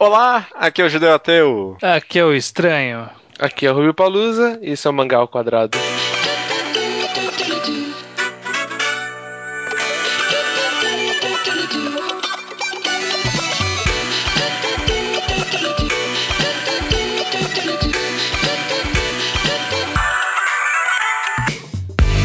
Olá, aqui é o Judeu Ateu. Aqui é o Estranho. Aqui é o Rubio Palusa e isso é o Mangá ao Quadrado.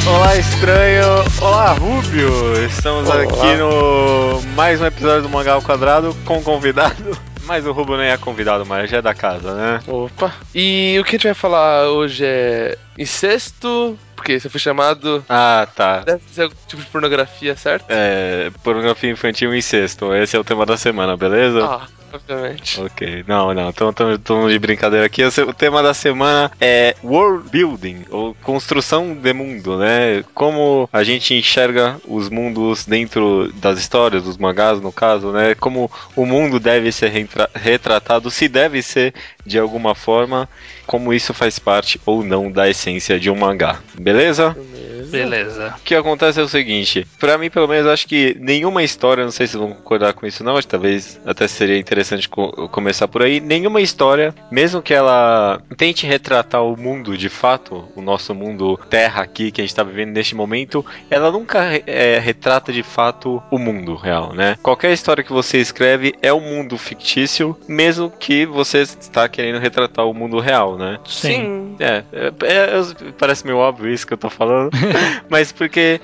Olá, estranho. Olá, Rubio. Estamos Olá. aqui no mais um episódio do Mangá ao Quadrado com um convidado. Mas o Rubio nem é convidado, mas já é da casa, né? Opa! E o que a gente vai falar hoje é incesto, porque você foi chamado. Ah, tá. Deve ser algum tipo de pornografia, certo? É, pornografia infantil e incesto. Esse é o tema da semana, beleza? Ah, obviamente. Ok, não, não, estamos de brincadeira aqui. O tema da semana é world building, ou construção de mundo, né? Como a gente enxerga os mundos dentro das histórias, dos mangás, no caso, né? Como o mundo deve ser retra- retratado, se deve ser de alguma forma, como isso faz parte ou não da essência de um mangá, beleza? Beleza. Beleza. O que acontece é o seguinte, pra mim pelo menos acho que nenhuma história, não sei se vocês vão concordar com isso não, mas talvez até seria interessante co- começar por aí, nenhuma história, mesmo que ela tente retratar o mundo de fato, o nosso mundo terra aqui que a gente tá vivendo neste momento, ela nunca é, retrata de fato o mundo real, né? Qualquer história que você escreve é um mundo fictício, mesmo que você está querendo retratar o mundo real, né? Sim. É, é, é, parece meio óbvio isso que eu tô falando, mas porque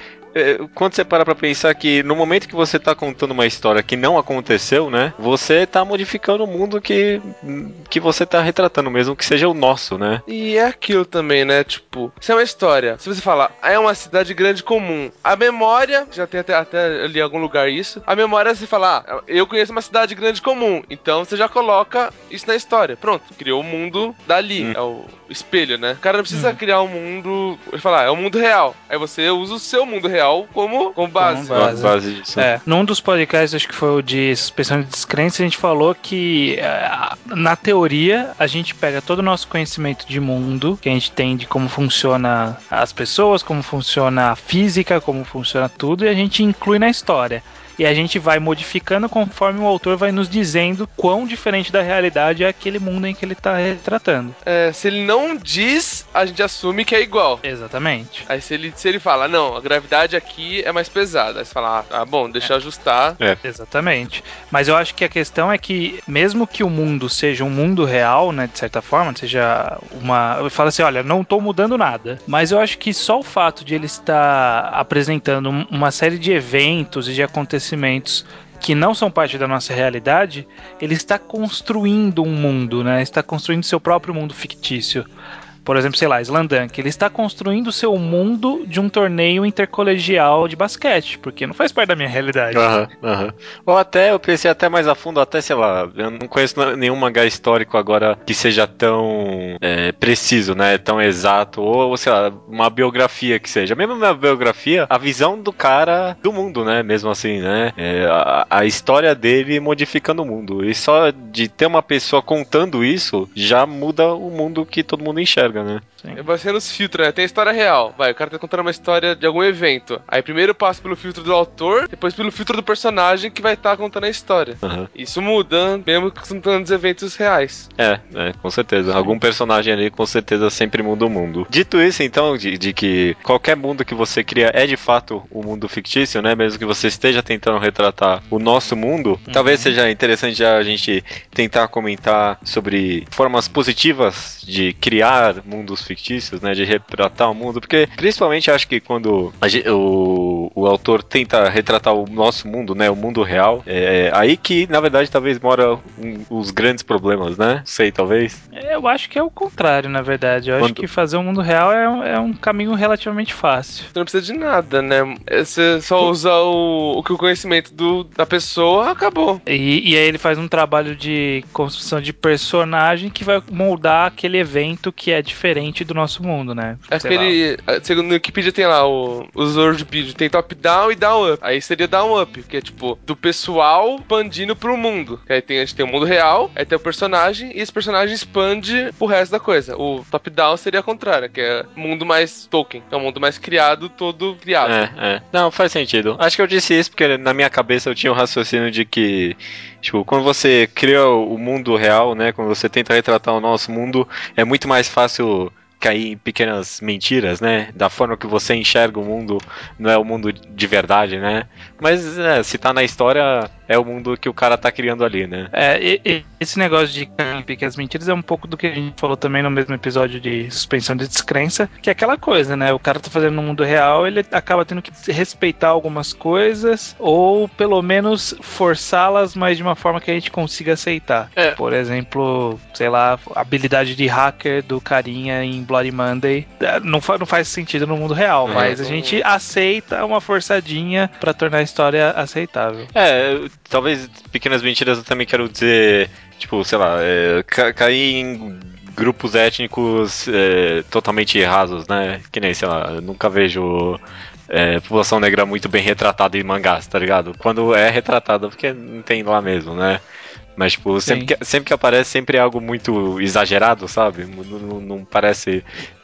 quando você para pra pensar que no momento que você tá contando uma história que não aconteceu, né, você tá modificando o mundo que, que você tá retratando, mesmo que seja o nosso, né? E é aquilo também, né? Tipo, se é uma história, se você falar, ah, é uma cidade grande comum, a memória, já tem até, até ali em algum lugar isso, a memória é você falar, ah, eu conheço uma cidade grande comum, então você já coloca isso na história. Pronto, criou o mundo dali, Hum. é o espelho, né? O cara não precisa criar um mundo, ele falar, é o mundo real. Aí você usa o seu mundo real como, como base. Como base. base disso. É, num dos podcasts, acho que foi o de suspensão de descrença, a gente falou que, é, na teoria, a gente pega todo o nosso conhecimento de mundo, que a gente tem de como funciona as pessoas, como funciona a física, como funciona tudo, e a gente inclui na história. E a gente vai modificando conforme o autor vai nos dizendo quão diferente da realidade é aquele mundo em que ele está retratando. É, se ele não diz, a gente assume que é igual. Exatamente. Aí se ele, se ele fala, não, a gravidade aqui é mais pesada. Aí você fala, ah, bom, deixa eu ajustar. Exatamente. Mas eu acho que a questão é que, mesmo que o mundo seja um mundo real, né, de certa forma, seja uma. Eu falo assim, olha, não estou mudando nada. Mas eu acho que só o fato de ele estar apresentando um- uma série de eventos e de acontecimentos que não são parte da nossa realidade, ele está construindo um mundo, né? Está construindo seu próprio mundo fictício. Por exemplo, sei lá, Slandunk, ele está construindo o seu mundo de um torneio intercolegial de basquete, porque não faz parte da minha realidade. Ou até, eu pensei até mais a fundo, até, sei lá, eu não conheço nenhum mangá histórico agora que seja tão é, preciso, né? Tão exato, ou, sei lá, uma biografia que seja. Mesmo uma biografia, a visão do cara do mundo, né? Mesmo assim, né? É, a, a história dele modificando o mundo. E só de ter uma pessoa contando isso, já muda o mundo que todo mundo enxerga, né? Vai sendo os filtros, né? Tem a história real. Vai, o cara tá contando uma história de algum evento. Aí primeiro passa pelo filtro do autor, depois pelo filtro do personagem que vai estar contando a história. Aham. Isso muda, mesmo que contando os eventos reais. É, é, com certeza. Algum personagem ali com certeza sempre muda o mundo. Dito isso, então, de, de que qualquer mundo que você cria é de fato o um mundo fictício, né? Mesmo que você esteja tentando retratar o nosso mundo, talvez seja interessante já a gente tentar comentar sobre formas positivas de criar mundos fictícios, né? De retratar o mundo, porque principalmente acho que quando a gen- o, o autor tenta retratar o nosso mundo, né? O mundo real, é aí que na verdade talvez mora um- os grandes problemas, né? Sei, talvez. Eu acho que é o contrário, na verdade. Eu acho Quando- que fazer um mundo real é um, é um caminho relativamente fácil. Você não precisa de nada, né? É, Você só usa o, o que o conhecimento do, da pessoa acabou. E, e aí ele faz um trabalho de construção de personagem que vai moldar aquele evento que é diferente do nosso mundo, né? Acho Sei que ele, segundo o Wikipedia, tem lá o, os world building, tem top-down e down-up. Aí seria down-up, que é tipo, do pessoal expandindo pro mundo. Que aí tem, a gente tem o mundo real, aí tem o personagem, e esse personagem expande pro resto da coisa. O top-down seria a contrária, que é mundo mais Tolkien, é um mundo mais criado, todo criado. É, é. Não, faz sentido. Acho que eu disse isso porque na minha cabeça eu tinha o um raciocínio de que, tipo, quando você cria o mundo real, né, quando você tenta retratar o nosso mundo, é muito mais fácil 就 cair em pequenas mentiras, né? Da forma que você enxerga o mundo, não é o mundo de verdade, né? Mas é, se tá na história, é o mundo que o cara tá criando ali, né? É, e, e, esse negócio de cair em pequenas mentiras é um pouco do que a gente falou também no mesmo episódio de suspensão de descrença, que é aquela coisa, né? O cara tá fazendo no mundo real, ele acaba tendo que respeitar algumas coisas, ou pelo menos forçá-las, mas de uma forma que a gente consiga aceitar. É. Por exemplo, sei lá, habilidade de hacker do carinha em Bloody Monday é, não, não faz sentido no mundo real, uhum. mas a gente aceita uma forçadinha para tornar a história aceitável. É, talvez pequenas mentiras eu também quero dizer, tipo, sei lá, é, ca cair em grupos étnicos é, totalmente rasos, né? Que nem, sei lá, nunca vejo é, população negra muito bem retratada em mangás, tá ligado? Quando é retratada, porque não tem lá mesmo, né? Mas, tipo, sempre que, sempre que aparece, sempre é algo muito exagerado, sabe? Não, não, não parece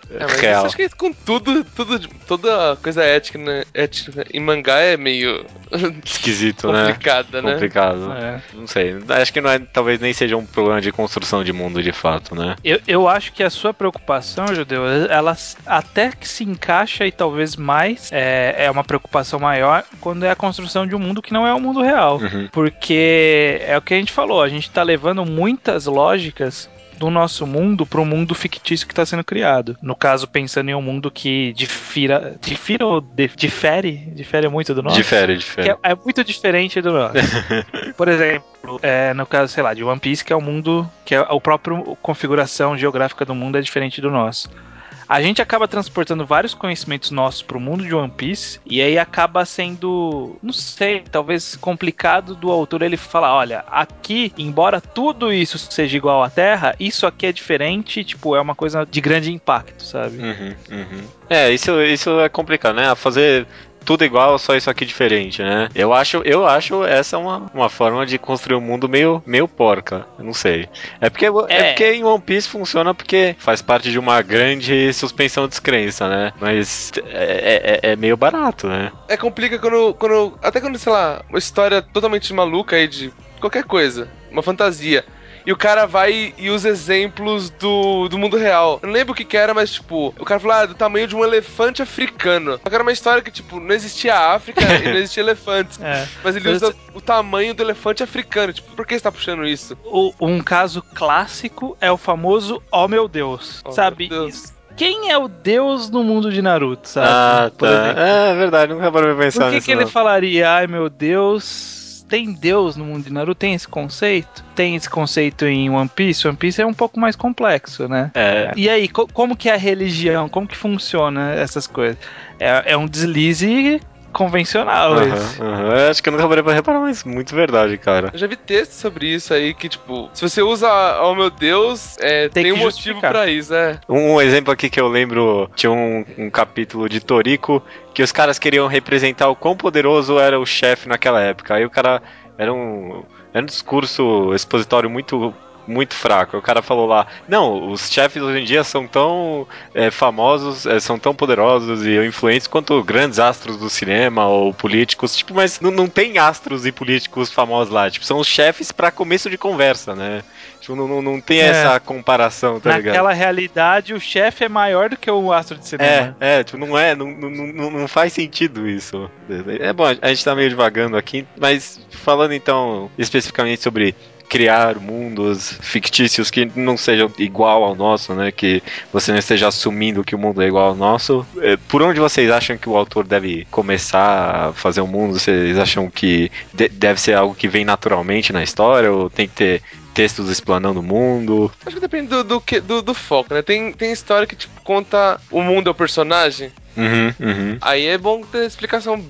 é, mas real. acho que com tudo, tudo, toda coisa ética, né? ética em mangá é meio esquisito, né? Complicada, né? Complicado. É. Não sei. Acho que não é, talvez nem seja um problema de construção de mundo de fato, né? Eu, eu acho que a sua preocupação, Judeu, ela até que se encaixa e talvez mais é, é uma preocupação maior quando é a construção de um mundo que não é o mundo real. Uhum. Porque é o que a gente falou, a gente tá levando muitas lógicas do nosso mundo para o mundo fictício que está sendo criado. No caso, pensando em um mundo que difira, difira ou difere, difere muito do nosso. Difere, difere. É, é, muito diferente do nosso. Por exemplo, é, no caso, sei lá, de One Piece, que é o um mundo que é o próprio configuração geográfica do mundo é diferente do nosso a gente acaba transportando vários conhecimentos nossos para o mundo de One Piece e aí acaba sendo, não sei, talvez complicado do autor ele falar, olha, aqui, embora tudo isso seja igual à Terra, isso aqui é diferente, tipo, é uma coisa de grande impacto, sabe? Uhum, uhum. É, isso, isso é complicado, né? Fazer tudo igual, só isso aqui diferente, né? Eu acho, eu acho essa uma, uma forma de construir um mundo meio, meio porca. Eu não sei. É porque, é. é. porque em One Piece funciona porque faz parte de uma grande suspensão de descrença, né? Mas é, é, é meio barato, né? É complica quando, quando. Até quando, sei lá, uma história totalmente maluca aí de qualquer coisa. Uma fantasia e o cara vai e usa exemplos do, do mundo real. Eu não lembro o que, que era, mas tipo, o cara falou, ah, do tamanho de um elefante africano. Só que era uma história que, tipo, não existia África e não existia elefantes. É. Mas ele usa o tamanho do elefante africano. Tipo, por que você tá puxando isso? O, um caso clássico é o famoso Oh meu Deus. Oh, sabe? Meu Deus quem é o deus no mundo de Naruto, sabe? Ah, tá. É verdade, nunca parei pensar Por que, nisso. que ele falaria, ai meu Deus, tem Deus no mundo de Naruto? Tem esse conceito? Tem esse conceito em One Piece? One Piece é um pouco mais complexo, né? É. E aí, co como que é a religião? Como que funciona essas coisas? É, é um deslize convencional uhum, isso. Uhum. Acho que eu nunca parei pra reparar, mas muito verdade, cara. Eu já vi textos sobre isso aí, que tipo, se você usa oh meu Deus, é, tem, tem um motivo para isso, é. Um, um, exemplo aqui que eu lembro, tinha um, um capítulo de Toriko, que os caras queriam representar o quão poderoso era o chefe naquela época. Aí o cara era um, era um discurso expositório muito muito fraco. O cara falou lá, não, os chefes hoje em dia são tão é, famosos, é, são tão poderosos e influentes quanto grandes astros do cinema ou políticos, tipo, mas não, não tem astros e políticos famosos lá, tipo, são os chefes para começo de conversa, né? Tipo, não, não, não tem é. essa comparação, tá Naquela ligado? Naquela realidade, o chefe é maior do que o astro de cinema. É, é, tipo, não é, não, não, não, não faz sentido isso. É bom, a gente tá meio devagando aqui, mas falando então especificamente sobre criar mundos fictícios que não sejam igual ao nosso, né? Que você não esteja assumindo que o mundo é igual ao nosso. É, por onde vocês acham que o autor deve começar a fazer um mundo? Vocês acham que de deve ser algo que vem naturalmente na história ou tem que ter textos explanando o mundo? Acho que depende do, do, do, do foco, né? Tem, tem história que tipo, conta o mundo ao personagem. Uhum, uhum. Aí é bom ter explicação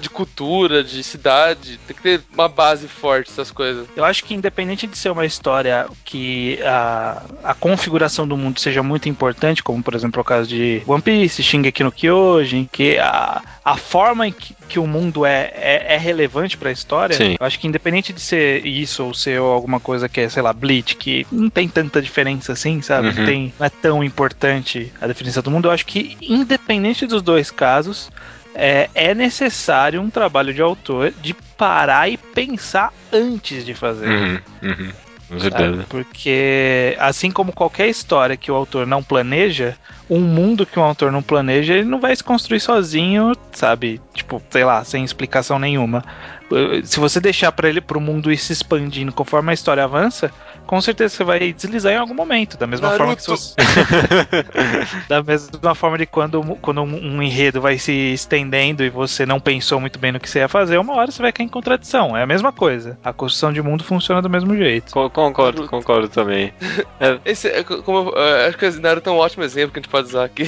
de cultura, de cidade. Tem que ter uma base forte, essas coisas. Eu acho que independente de ser uma história que a, a configuração do mundo seja muito importante, como por exemplo o caso de One Piece, Shingeki no Kyojin, que a, a forma em que, que o mundo é, é, é relevante para a história, Sim. eu acho que independente de ser isso ou ser alguma coisa que é, sei lá, Bleach, que não tem tanta diferença assim, sabe? Uhum. Não, tem, não é tão importante a definição do mundo, eu acho que independente dos dois casos, é, é necessário um trabalho de autor de parar e pensar antes de fazer. Uhum, uhum. Com sabe? Porque assim como qualquer história que o autor não planeja, um mundo que um autor não planeja, ele não vai se construir sozinho, sabe? Tipo, sei lá, sem explicação nenhuma. Se você deixar para ele pro mundo ir se expandindo conforme a história avança, com certeza você vai deslizar em algum momento, da mesma forma que se Naruto. você... da mesma forma de quando, quando um um enredo vai se estendendo e você não pensou muito bem no que você ia fazer, uma hora você vai cair em contradição. É a mesma coisa. A construção de mundo funciona do mesmo jeito. Co- Concordo, Naruto. concordo também. Esse é co- como é, acho que Naruto é um ótimo exemplo que a gente pode aqui.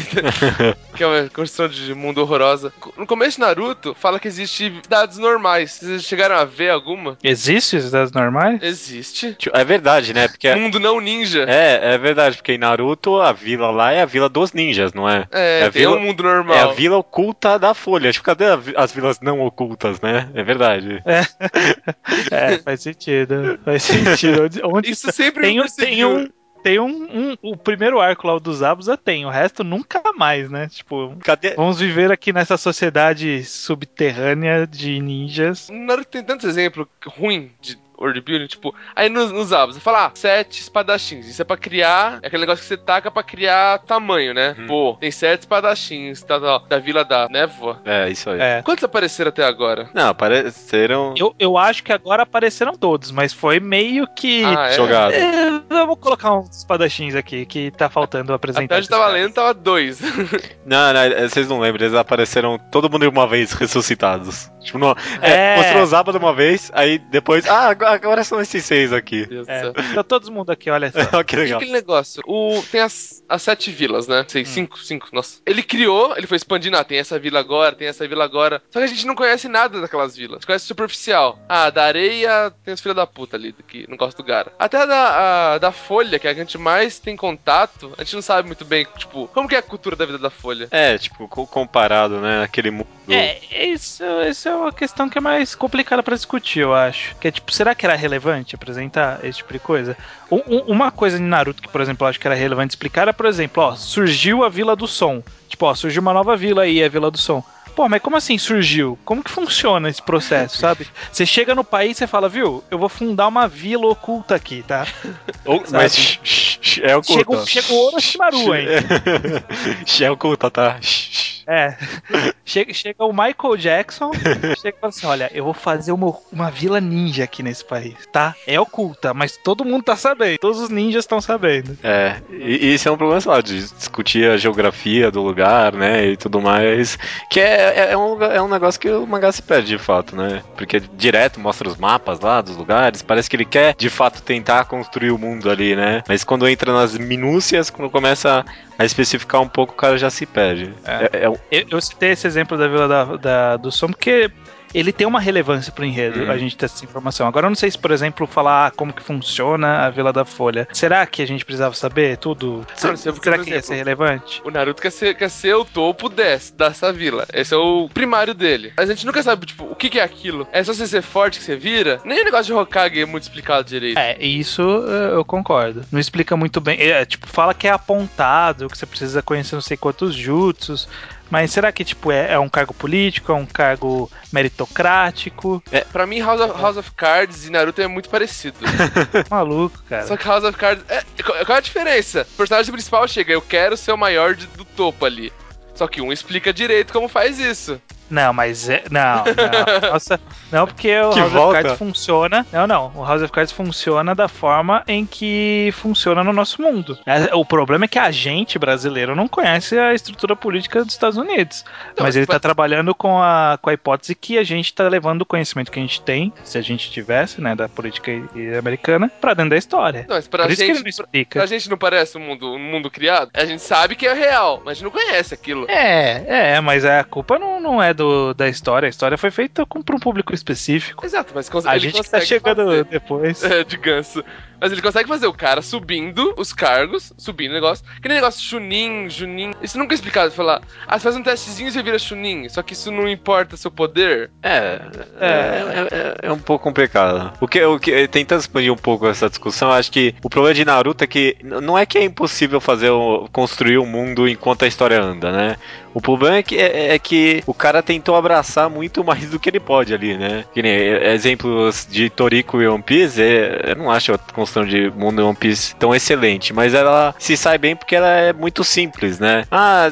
que é uma construção de mundo horrorosa. No começo de Naruto, fala que existe cidades normais. Vocês chegaram a ver alguma? Existe cidades normais? Existe. Tipo, É verdade, né? Porque. Mundo não ninja. É, é verdade, porque em Naruto a vila lá é a vila dos ninjas, não é? É, É a tem vila- um mundo normal. É a vila oculta da Folha. Tipo, cadê as vilas não ocultas, né? É verdade. É, faz sentido. Faz sentido. Onde, onde Isso sempre tem, me tem um. Tem um, um- O primeiro arco lá, o dos Abusa, tem. O resto nunca mais, né? Tipo, Cadê? vamos viver aqui nessa sociedade subterrânea de ninjas. Naruto tem tantos exemplos ruins de world building, tipo, aí nos, nos abos, você fala, ah, sete espadachins. Isso é pra criar, é aquele negócio que você taca pra criar tamanho, né? Uhum. Pô, tem sete espadachins, tá, tá, da Vila da Névoa. É, isso aí. É. Quantos apareceram até agora? Não, apareceram Eu, eu acho que agora apareceram todos, mas foi meio que. Ah, é? jogados. É, vamos colocar uns espadachins aqui que tá faltando apresentar. Até esses tava lendo, tava dois. Não, não, é, vocês não lembram, eles apareceram todo mundo de uma vez ressuscitados. Tipo, não, é, É. mostrou os Zaba de uma vez, aí depois, ah, agora, agora são esses seis aqui. Deus do É, céu. tá todo mundo aqui, olha só. Olha que legal. aquele negócio, o, tem as, as sete vilas, né? Hum. Sei, cinco, cinco, nossa. Ele criou, ele foi expandindo, ah, tem essa vila agora, tem essa vila agora. Só que a gente não conhece nada daquelas vilas. A gente conhece superficial. Ah, da areia tem os filhos da puta ali, que não gosta do Gara. Até a da, a da Folha, que é a que a gente mais tem contato, a gente não sabe muito bem, tipo, como que é a cultura da vida da Folha. É, tipo, co- comparado, né, aquele mundo. É, isso, isso é uma questão que é mais complicada pra discutir, eu acho. Que é tipo, será que era relevante apresentar esse tipo de coisa? Um- um- uma coisa em Naruto que, por exemplo, eu acho que era relevante explicar era, por exemplo, ó, surgiu a Vila do Som. Tipo, ó, surgiu uma nova vila aí, a Vila do Som. Pô, mas como assim surgiu? Como que funciona esse processo, sabe? Você chega no país e fala, viu, eu vou fundar uma vila oculta aqui, tá? Ou- mas é oculta. Chega, o- chega o Orochimaru, hein? É oculta, tá? É. Chega, chega o Michael Jackson, chega e fala assim: olha, eu vou fazer uma, uma vila ninja aqui nesse país, tá? É oculta, mas todo mundo tá sabendo. Todos os ninjas estão sabendo. É, e e isso é um problema, sei lá, de discutir a geografia do lugar, né, e tudo mais, que é, é, é um, é um negócio que o mangá se perde, de fato, né, porque direto mostra os mapas lá dos lugares, parece que ele quer, de fato, tentar construir o mundo ali, né, mas quando entra nas minúcias, quando começa a especificar um pouco, o cara já se perde. É. É, é um- Eu, eu citei esse exemplo da Vila da, da- do Som porque ele tem uma relevância pro enredo, Uhum. a gente ter essa informação. Agora eu não sei se, por exemplo, falar ah, como que funciona a Vila da Folha. Será que a gente precisava saber tudo? não porque, Será que ia exemplo, ser relevante? O Naruto quer ser, quer ser o topo desse, dessa vila. Esse é o primário dele. Mas a gente nunca sabe, tipo, o que, que é aquilo. É só você ser forte que você vira? Nem o negócio de Hokage é muito explicado direito. É, isso eh, eu concordo. Não explica muito bem. É, tipo, fala que é apontado, que você precisa conhecer não sei quantos jutsus. Mas será que, tipo, é, é um cargo político? É um cargo meritocrático? Pra mim, House of, House of Cards e Naruto é muito parecido. Maluco, cara. Só que House of Cards. É, qual qual é a diferença? O personagem principal chega, eu quero ser o maior de- do topo ali. Só que um explica direito como faz isso. Não, mas é. Não, não. Nossa, não, porque o Que House volta. of Cards funciona. Não, não. O House of Cards funciona da forma em que funciona no nosso mundo. É, O problema é que a gente, brasileiro, não conhece a estrutura política dos Estados Unidos. Não, mas ele vai- tá trabalhando com a, com a hipótese que a gente tá levando o conhecimento que a gente tem, se a gente tivesse, né, da política americana, pra dentro da história. Não, mas pra Por isso que ele gente. não Pra, explica. pra gente não parece um mundo, um mundo criado? A gente sabe que é real, mas a gente não conhece aquilo. É, é, mas a culpa não, não, não é do, da história. A história foi feita para um público específico. Exato, mas a gente que tá chegando fazer. depois. É, de ganso. Mas ele consegue fazer o cara subindo os cargos, subindo o negócio. Que nem negócio Chunin, Junin. Isso nunca é explicado. Falar, ah, você faz um testezinho e você vira Chunin. Só que isso não importa seu poder. É, é, é, é, é um pouco complicado. O que, o que, tentando expandir um pouco essa discussão, acho que o problema de Naruto é que não é que é impossível fazer construir um mundo enquanto a história anda, né? O problema é que, é, é, que o cara tentou abraçar muito mais do que ele pode ali, né? Que nem exemplos de Toriko e One Piece, é, eu não acho construção de mundo One Piece tão excelente, mas ela se sai bem porque ela é muito simples, né? Ah,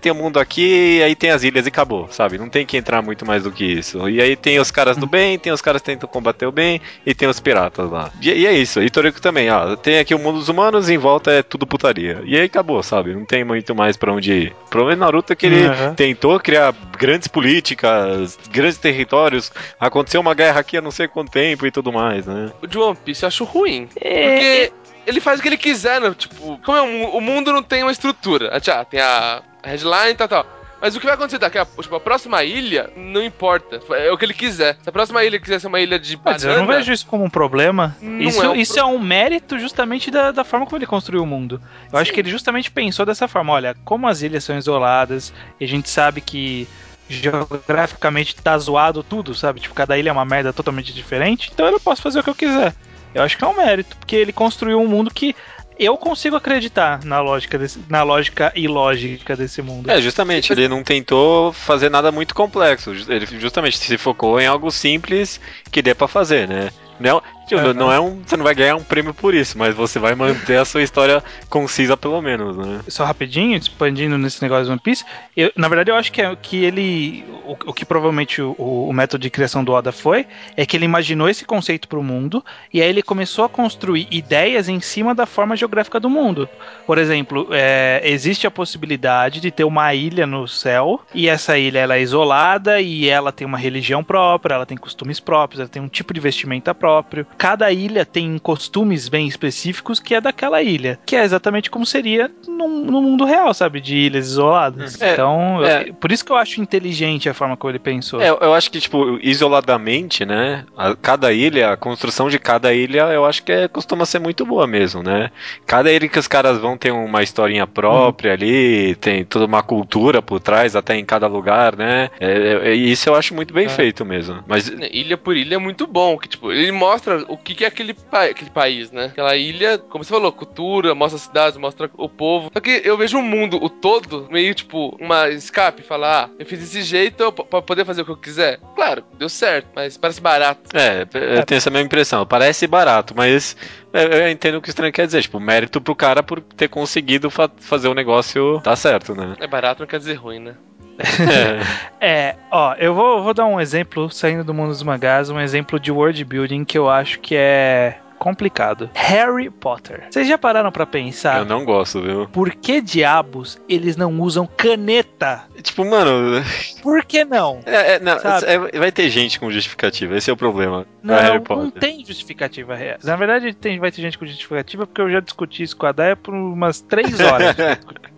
tem o um mundo aqui, aí tem as ilhas e acabou, sabe? Não tem que entrar muito mais do que isso. E aí tem os caras do bem, tem os caras que tentam combater o bem e tem os piratas lá. E, e é isso. E Toriko também, ó. Tem aqui o mundo dos humanos e em volta é tudo putaria. E aí acabou, sabe? Não tem muito mais para onde ir. O problema é Naruto que ele uhum. tentou criar grandes políticas, grandes territórios. Aconteceu uma guerra aqui há não sei quanto tempo e tudo mais, né? O de One Piece eu acho ruim. É... Porque ele faz o que ele quiser, né? Tipo, como é, o mundo não tem uma estrutura. Ah, tem a headline e tal, tal. Mas o que vai acontecer daqui a, tipo, a próxima ilha, não importa. É o que ele quiser. Se a próxima ilha quiser ser uma ilha de Mas eu não vejo isso como um problema. Isso, é, um isso pro... é um mérito justamente da, da forma como ele construiu o mundo. Eu Sim. acho que ele justamente pensou dessa forma. Olha, como as ilhas são isoladas, e a gente sabe que geograficamente tá zoado tudo, sabe? Tipo, cada ilha é uma merda totalmente diferente. Então eu posso fazer o que eu quiser. Eu acho que é um mérito, porque ele construiu um mundo que eu consigo acreditar na lógica, desse, na lógica e lógica desse mundo. É, justamente, ele não tentou fazer nada muito complexo. Ele justamente se focou em algo simples que dê para fazer, né? Não, uhum. não é um, você não vai ganhar um prêmio por isso, mas você vai manter a sua história concisa pelo menos, né? Só rapidinho, expandindo nesse negócio de One Piece, eu, na verdade eu acho que, é, que ele, o, o que provavelmente o, o, método de criação do Oda foi, é que ele imaginou esse conceito para o mundo e aí ele começou a construir ideias em cima da forma geográfica do mundo. Por exemplo, é, existe a possibilidade de ter uma ilha no céu e essa ilha ela é isolada e ela tem uma religião própria, ela tem costumes próprios, ela tem um tipo de vestimenta próprio. Cada ilha tem costumes bem específicos que é daquela ilha, que é exatamente como seria no, no mundo real, sabe? De ilhas isoladas. É, então, é. Eu, por isso que eu acho inteligente a forma como ele pensou. É, eu acho que, tipo, isoladamente, né? A, cada ilha, a construção de cada ilha, eu acho que é, costuma ser muito boa mesmo, né? Cada ilha que os caras vão ter uma historinha própria hum. ali, tem toda uma cultura por trás, até em cada lugar, né? É, é, é isso eu acho muito bem feito mesmo. Mas ilha por ilha é muito bom, que tipo, ele mostra o que, que é aquele, pa aquele país, né? Aquela ilha, como você falou, cultura, mostra as cidades, mostra o povo. Só que eu vejo o mundo, o todo, meio tipo, uma escape, falar, ah, eu fiz desse jeito pra poder fazer o que eu quiser. Claro, deu certo, mas parece barato. É, eu tenho essa mesma impressão. Parece barato, mas eu entendo o que o estranho quer dizer. Tipo, mérito pro cara por ter conseguido fa fazer o negócio dar certo, né? É barato não quer dizer ruim, né? é, ó, eu vou, vou dar um exemplo, saindo do mundo dos mangás, um exemplo de world building que eu acho que é complicado. Harry Potter. Vocês já pararam para pensar? Eu não gosto, viu? Por que diabos eles não usam caneta? Tipo, mano. Por que não? É, é, não é, vai ter gente com justificativa, esse é o problema. Não, não tem justificativa real. Na verdade, tem, vai ter gente com justificativa porque eu já discuti isso com a Daya por umas três horas.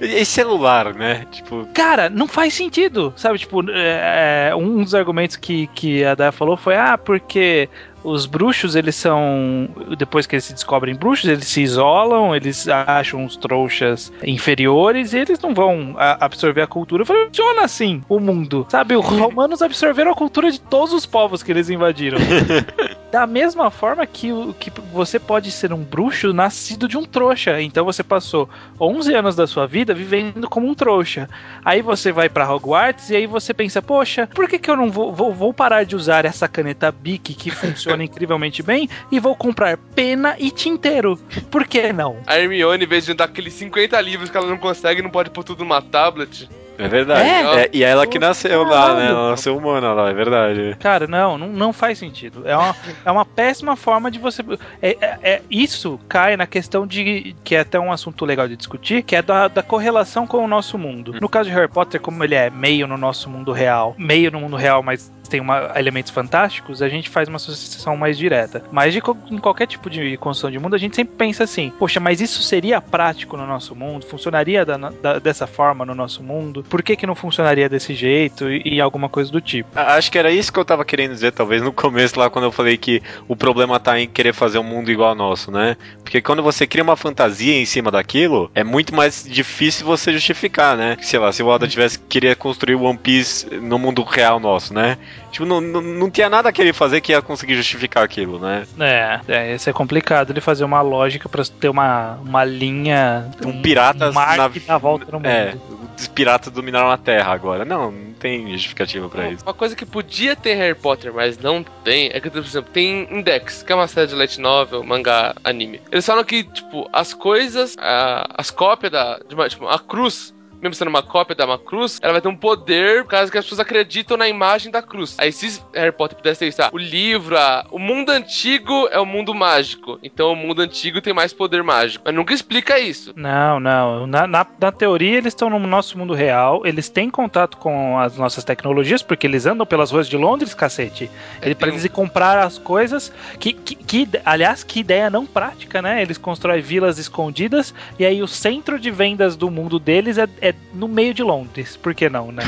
E celular, né? Tipo. Cara, não faz sentido. Sabe, tipo, é, é um dos argumentos que, que a Daya falou foi: ah, porque os bruxos, eles são. Depois que eles se descobrem bruxos, eles se isolam, eles acham os trouxas inferiores e eles não vão absorver a cultura. Funciona assim o mundo. Sabe, os romanos absorveram a cultura de todos os povos que eles invadiram. da mesma forma que, que você pode ser um bruxo nascido de um trouxa. Então você passou 11 anos da sua vida vivendo como um trouxa. Aí você vai para Hogwarts e aí você pensa: poxa, por que, que eu não vou, vou, vou parar de usar essa caneta Bic que funciona? funciona incrivelmente bem e vou comprar pena e tinteiro. Por que não? A Hermione, em vez de dar aqueles 50 livros que ela não consegue, não pode pôr tudo numa tablet. É verdade. É, é, e ela que nasceu lá, né? Ela nasceu humana lá, é verdade. Cara, não, não, não faz sentido. É uma, é uma péssima forma de você. É, é, é, isso cai na questão de. que é até um assunto legal de discutir, que é da, da correlação com o nosso mundo. No caso de Harry Potter, como ele é meio no nosso mundo real, meio no mundo real, mas tem uma, elementos fantásticos, a gente faz uma associação mais direta. Mas de, em qualquer tipo de construção de mundo, a gente sempre pensa assim: poxa, mas isso seria prático no nosso mundo? Funcionaria da, da, dessa forma no nosso mundo? Por que, que não funcionaria desse jeito e, e alguma coisa do tipo. Acho que era isso que eu tava querendo dizer, talvez, no começo lá, quando eu falei que o problema tá em querer fazer um mundo igual ao nosso, né? Porque quando você cria uma fantasia em cima daquilo, é muito mais difícil você justificar, né? Sei lá, se o Oda tivesse queria construir o One Piece no mundo real nosso, né? Tipo, não, não, não tinha nada que ele fazer que ia conseguir justificar aquilo, né? É, é isso é complicado ele fazer uma lógica pra ter uma, uma linha. Um piratas um na- que dá a volta no mundo. É, os piratas dominaram a Terra agora. Não, não tem justificativa pra isso. Uma coisa que podia ter Harry Potter, mas não tem, é que, por exemplo, tem Index, que é uma série de light novel, mangá, anime. Eles falam que, tipo, as coisas, a- as cópias da. de uma- tipo, a cruz. Mesmo sendo uma cópia da uma cruz, ela vai ter um poder caso que as pessoas acreditam na imagem da cruz. Aí, se Harry Potter pudesse isso, ah, o livro, ah, o mundo antigo é o mundo mágico. Então, o mundo antigo tem mais poder mágico. Mas nunca explica isso. Não, não. Na, na, na teoria, eles estão no nosso mundo real, eles têm contato com as nossas tecnologias, porque eles andam pelas ruas de Londres, cacete. Ele, pra eles ir comprar as coisas. Que, que, que, aliás, que ideia não prática, né? Eles constroem vilas escondidas e aí o centro de vendas do mundo deles é, é no meio de Londres. Por que não, né?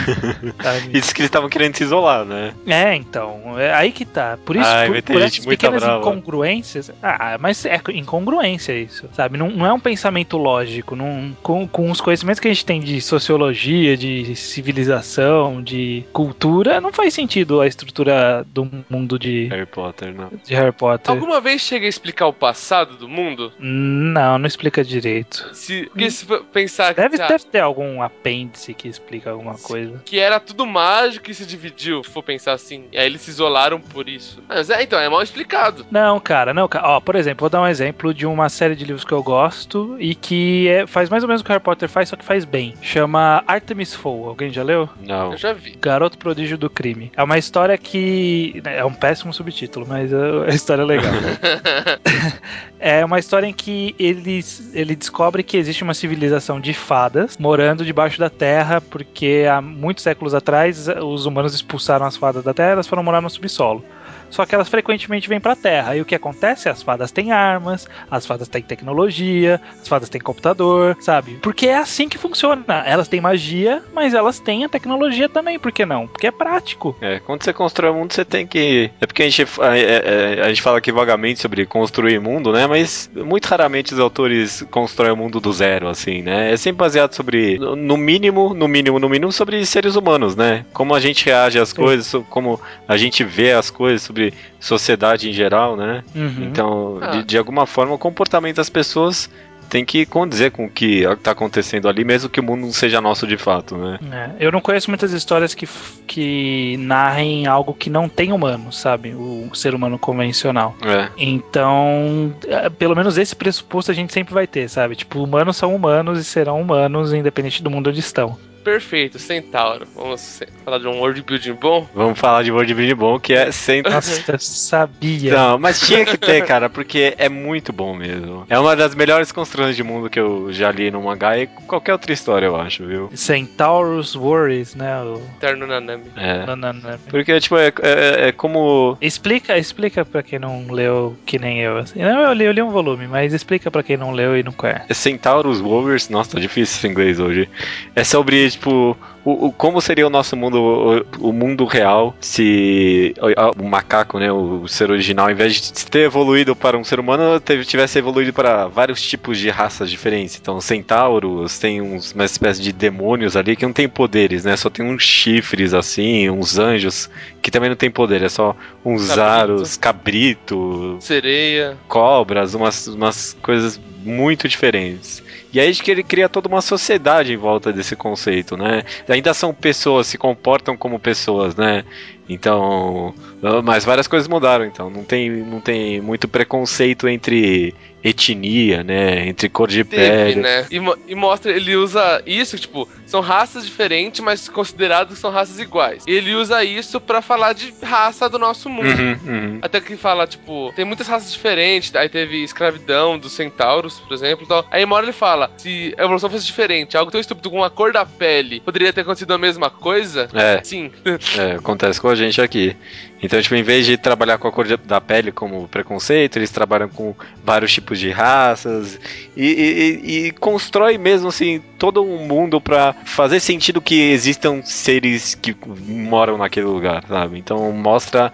Sabe? Isso que eles estavam querendo se isolar, né? É, então, é aí que tá. Por isso, Ai, por, por essas pequenas brava. incongruências. Ah, mas é incongruência isso, sabe? Não, não é um pensamento lógico. Não, com, com os conhecimentos que a gente tem de sociologia, de civilização, de cultura, não faz sentido a estrutura do mundo de, Harry Potter, não. de Harry Potter. Alguma vez chega a explicar o passado do mundo? Não, não explica direito. Se, porque se for pensar Deve, que, ah, deve ter algum apêndice que explica alguma coisa. que era tudo mágico e se dividiu, se for pensar assim. E aí eles se isolaram por isso. Mas é, então, é mal explicado. Não, cara, não, cara. Ó, por exemplo, vou dar um exemplo de uma série de livros que eu gosto e que é- faz mais ou menos o que Harry Potter faz, só que faz bem. Chama Artemis Fowl. Alguém já leu? Não. Eu já vi. Garoto Prodígio do Crime. É uma história que. né, É um péssimo subtítulo, mas uh, a história é legal. é uma história em que ele, ele descobre que existe uma civilização de fadas morando debaixo da terra, porque há muitos séculos atrás os humanos expulsaram as fadas da terra e elas foram morar no subsolo. Só que elas frequentemente vêm pra terra. E o que acontece? As fadas têm armas, as fadas têm tecnologia, as fadas têm computador, sabe? Porque é assim que funciona. Elas têm magia, mas elas têm a tecnologia também. Por que não? Porque é prático. É, quando você constrói o mundo, você tem que. É porque a gente, a, é- é- a gente fala aqui vagamente sobre construir mundo, né? Mas muito raramente os autores constroem o mundo do zero, assim, né? É sempre baseado sobre, no mínimo, no mínimo, no mínimo, sobre seres humanos, né? Como a gente reage às coisas, so- como a gente vê as coisas, sobre sociedade em geral, né? Uhum. Então, Ah. de, de alguma forma, o comportamento das pessoas tem que condizer com o que está acontecendo ali, mesmo que o mundo não seja nosso de fato, né? É, eu não conheço muitas histórias que, que narrem algo que não tem humano, sabe? O ser humano convencional. É. Então, é, pelo menos esse pressuposto a gente sempre vai ter, sabe? Tipo, humanos são humanos e serão humanos, independente do mundo onde estão. Perfeito, Centauro. Vamos falar de um world building bom? Vamos falar de World Building bom, que é sempre. Nossa, eu sabia. Não, mas tinha que ter, cara, porque é muito bom mesmo. É uma das melhores construções de mundo que eu já li no mangá e qualquer outra história, eu acho, viu? Centaurus Worries, né? O... Eterno Nanami. É. Não. Porque, tipo, é, é, é como. Explica, explica pra quem não leu, que nem eu. assim. Não, eu li, eu li um volume, mas explica pra quem não leu e não conhece. É Centaurus Warriors, nossa, tá difícil esse inglês hoje. É sobre, tipo, o, o- como seria o nosso mundo, o, o mundo real, se o, macaco, né, o, ser original, ao invés de ter evoluído para um ser humano, teve- tivesse evoluído para vários tipos de raças diferentes. Então, centauros, tem uns, uma espécie de demônios ali que não tem poderes, né, só tem uns chifres, assim, uns anjos, que também não tem poder, é só uns Cabrito. aros, cabrito, Sereia. cobras, umas, umas coisas muito diferentes. E aí que ele cria toda uma sociedade em volta desse conceito, né? Ainda são pessoas, se comportam como pessoas, né? Então, mas várias coisas mudaram, então não tem, não tem muito preconceito entre etnia, né? Entre cor de pele. né? E, mo- e mostra, ele usa isso, tipo, são raças diferentes, mas considerados que são raças iguais. Ele usa isso pra falar de raça do nosso mundo. Uhum, uhum. Até que fala, tipo, tem muitas raças diferentes. Aí teve escravidão dos centauros, por exemplo. Então, aí uma hora ele fala: se a evolução fosse diferente, algo tão estúpido como a cor da pele poderia ter acontecido a mesma coisa? É, Sim. é, acontece com a gente aqui. Então, tipo, em vez de trabalhar com a cor da pele como preconceito, eles trabalham com vários tipos de raças e, e- e- e constrói mesmo, assim, todo um mundo pra fazer sentido que existam seres que moram naquele lugar, sabe? Então mostra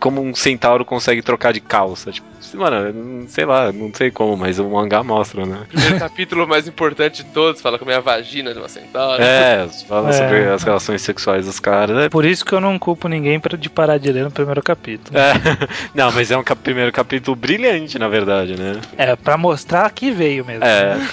como um centauro consegue trocar de calça. Tipo, mano, sei lá, não sei como, mas o mangá mostra, né? Primeiro capítulo mais importante de todos, fala como é a vagina de uma centaura. É, fala é. sobre as relações sexuais dos caras. É. Por isso que eu não culpo ninguém de parar de ler no primeiro capítulo. É. Não, mas é um cap primeiro capítulo brilhante, na verdade, né? É, pra mostrar que veio mesmo. É, né?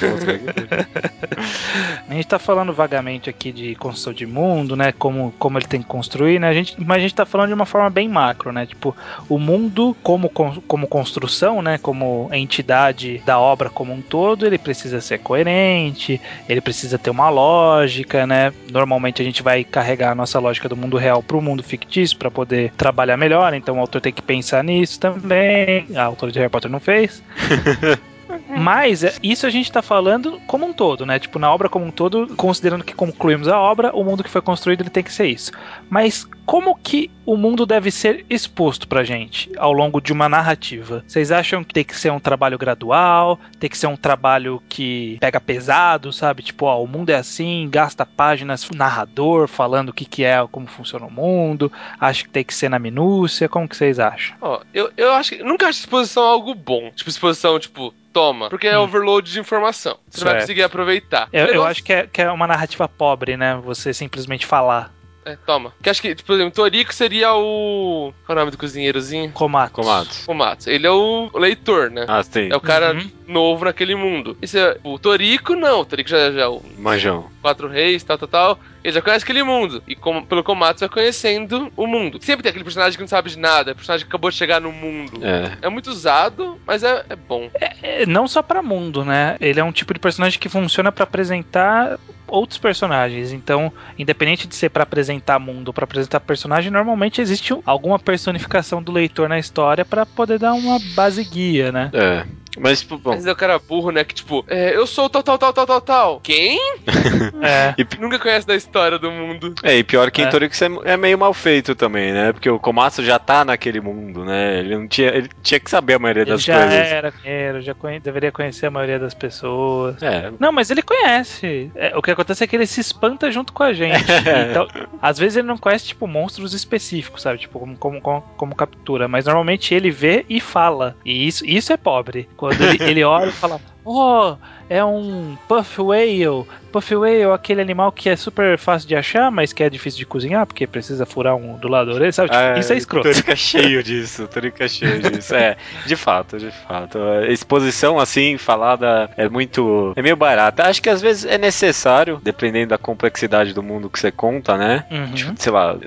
A gente tá falando vagamente aqui de construção de mundo, né? Como, como ele tem que construir, né? A gente, mas a gente tá falando de uma forma bem macro, né? Tipo, o mundo como, como construção, né? Como entidade da obra como um todo, ele precisa ser coerente, ele precisa ter uma lógica, né? Normalmente a gente vai carregar a nossa lógica do mundo real para o mundo fictício para poder trabalhar melhor, então o autor tem que pensar nisso também. A autora de Harry Potter não fez. Mas é, isso a gente tá falando como um todo, né? Tipo, na obra como um todo, considerando que concluímos a obra, o mundo que foi construído ele tem que ser isso. Mas como que o mundo deve ser exposto pra gente ao longo de uma narrativa? Vocês acham que tem que ser um trabalho gradual? Tem que ser um trabalho que pega pesado, sabe? Tipo, ó, o mundo é assim, gasta páginas narrador falando o que, que é, como funciona o mundo. Acho que tem que ser na minúcia. Como que vocês acham? Ó, eu, eu acho que nunca acho exposição algo bom. Tipo, exposição, tipo, toma. Porque é hum. overload de informação. Você certo. vai conseguir aproveitar. Eu, eu acho que é, que é uma narrativa pobre, né? Você simplesmente falar. É, toma. Que acho que, tipo, por exemplo, Torico seria o. Qual é o nome do cozinheirozinho? Comatos. Comatos. Comatos. Ele é o leitor, né? Ah, sim. É o cara uhum. novo naquele mundo. Esse é, o Torico, não. O Torico já, já é o. Manjão. Quatro reis, tal, tal, tal. Ele já conhece aquele mundo. E como, pelo Komatsu vai conhecendo o mundo. Sempre tem aquele personagem que não sabe de nada, é personagem que acabou de chegar no mundo. É, é muito usado, mas é, é bom. É, é não só para mundo, né? Ele é um tipo de personagem que funciona para apresentar outros personagens. Então, independente de ser para apresentar mundo ou para apresentar personagem, normalmente existe alguma personificação do leitor na história para poder dar uma base guia, né? É. Mas, tipo, bom. Mas é o cara burro, né? Que tipo, é, eu sou tal, tal, tal, tal, tal, tal. Quem? é. E nunca conhece da história do mundo. É, e pior que é. em Torix é, é meio mal feito também, né? Porque o Komatsu já tá naquele mundo, né? Ele não tinha. Ele tinha que saber a maioria das ele já coisas. Era, era, já conhe, deveria conhecer a maioria das pessoas. É. Não, mas ele conhece. É, o que acontece é que ele se espanta junto com a gente. então, às vezes ele não conhece, tipo, monstros específicos, sabe? Tipo, como, como, como, como captura. Mas normalmente ele vê e fala. E isso, isso é pobre. Quando ele, ele olha e fala: Oh, é um Puff Whale. Puff Whale é aquele animal que é super fácil de achar, mas que é difícil de cozinhar, porque precisa furar um do lado da orelha, sabe? Tipo, é, isso é escroto. Tônica cheio disso, tônica cheio disso. É, de fato, de fato. A exposição assim, falada, é muito. é meio barata. Acho que às vezes é necessário, dependendo da complexidade do mundo que você conta, né? Uhum. Tipo, sei lá,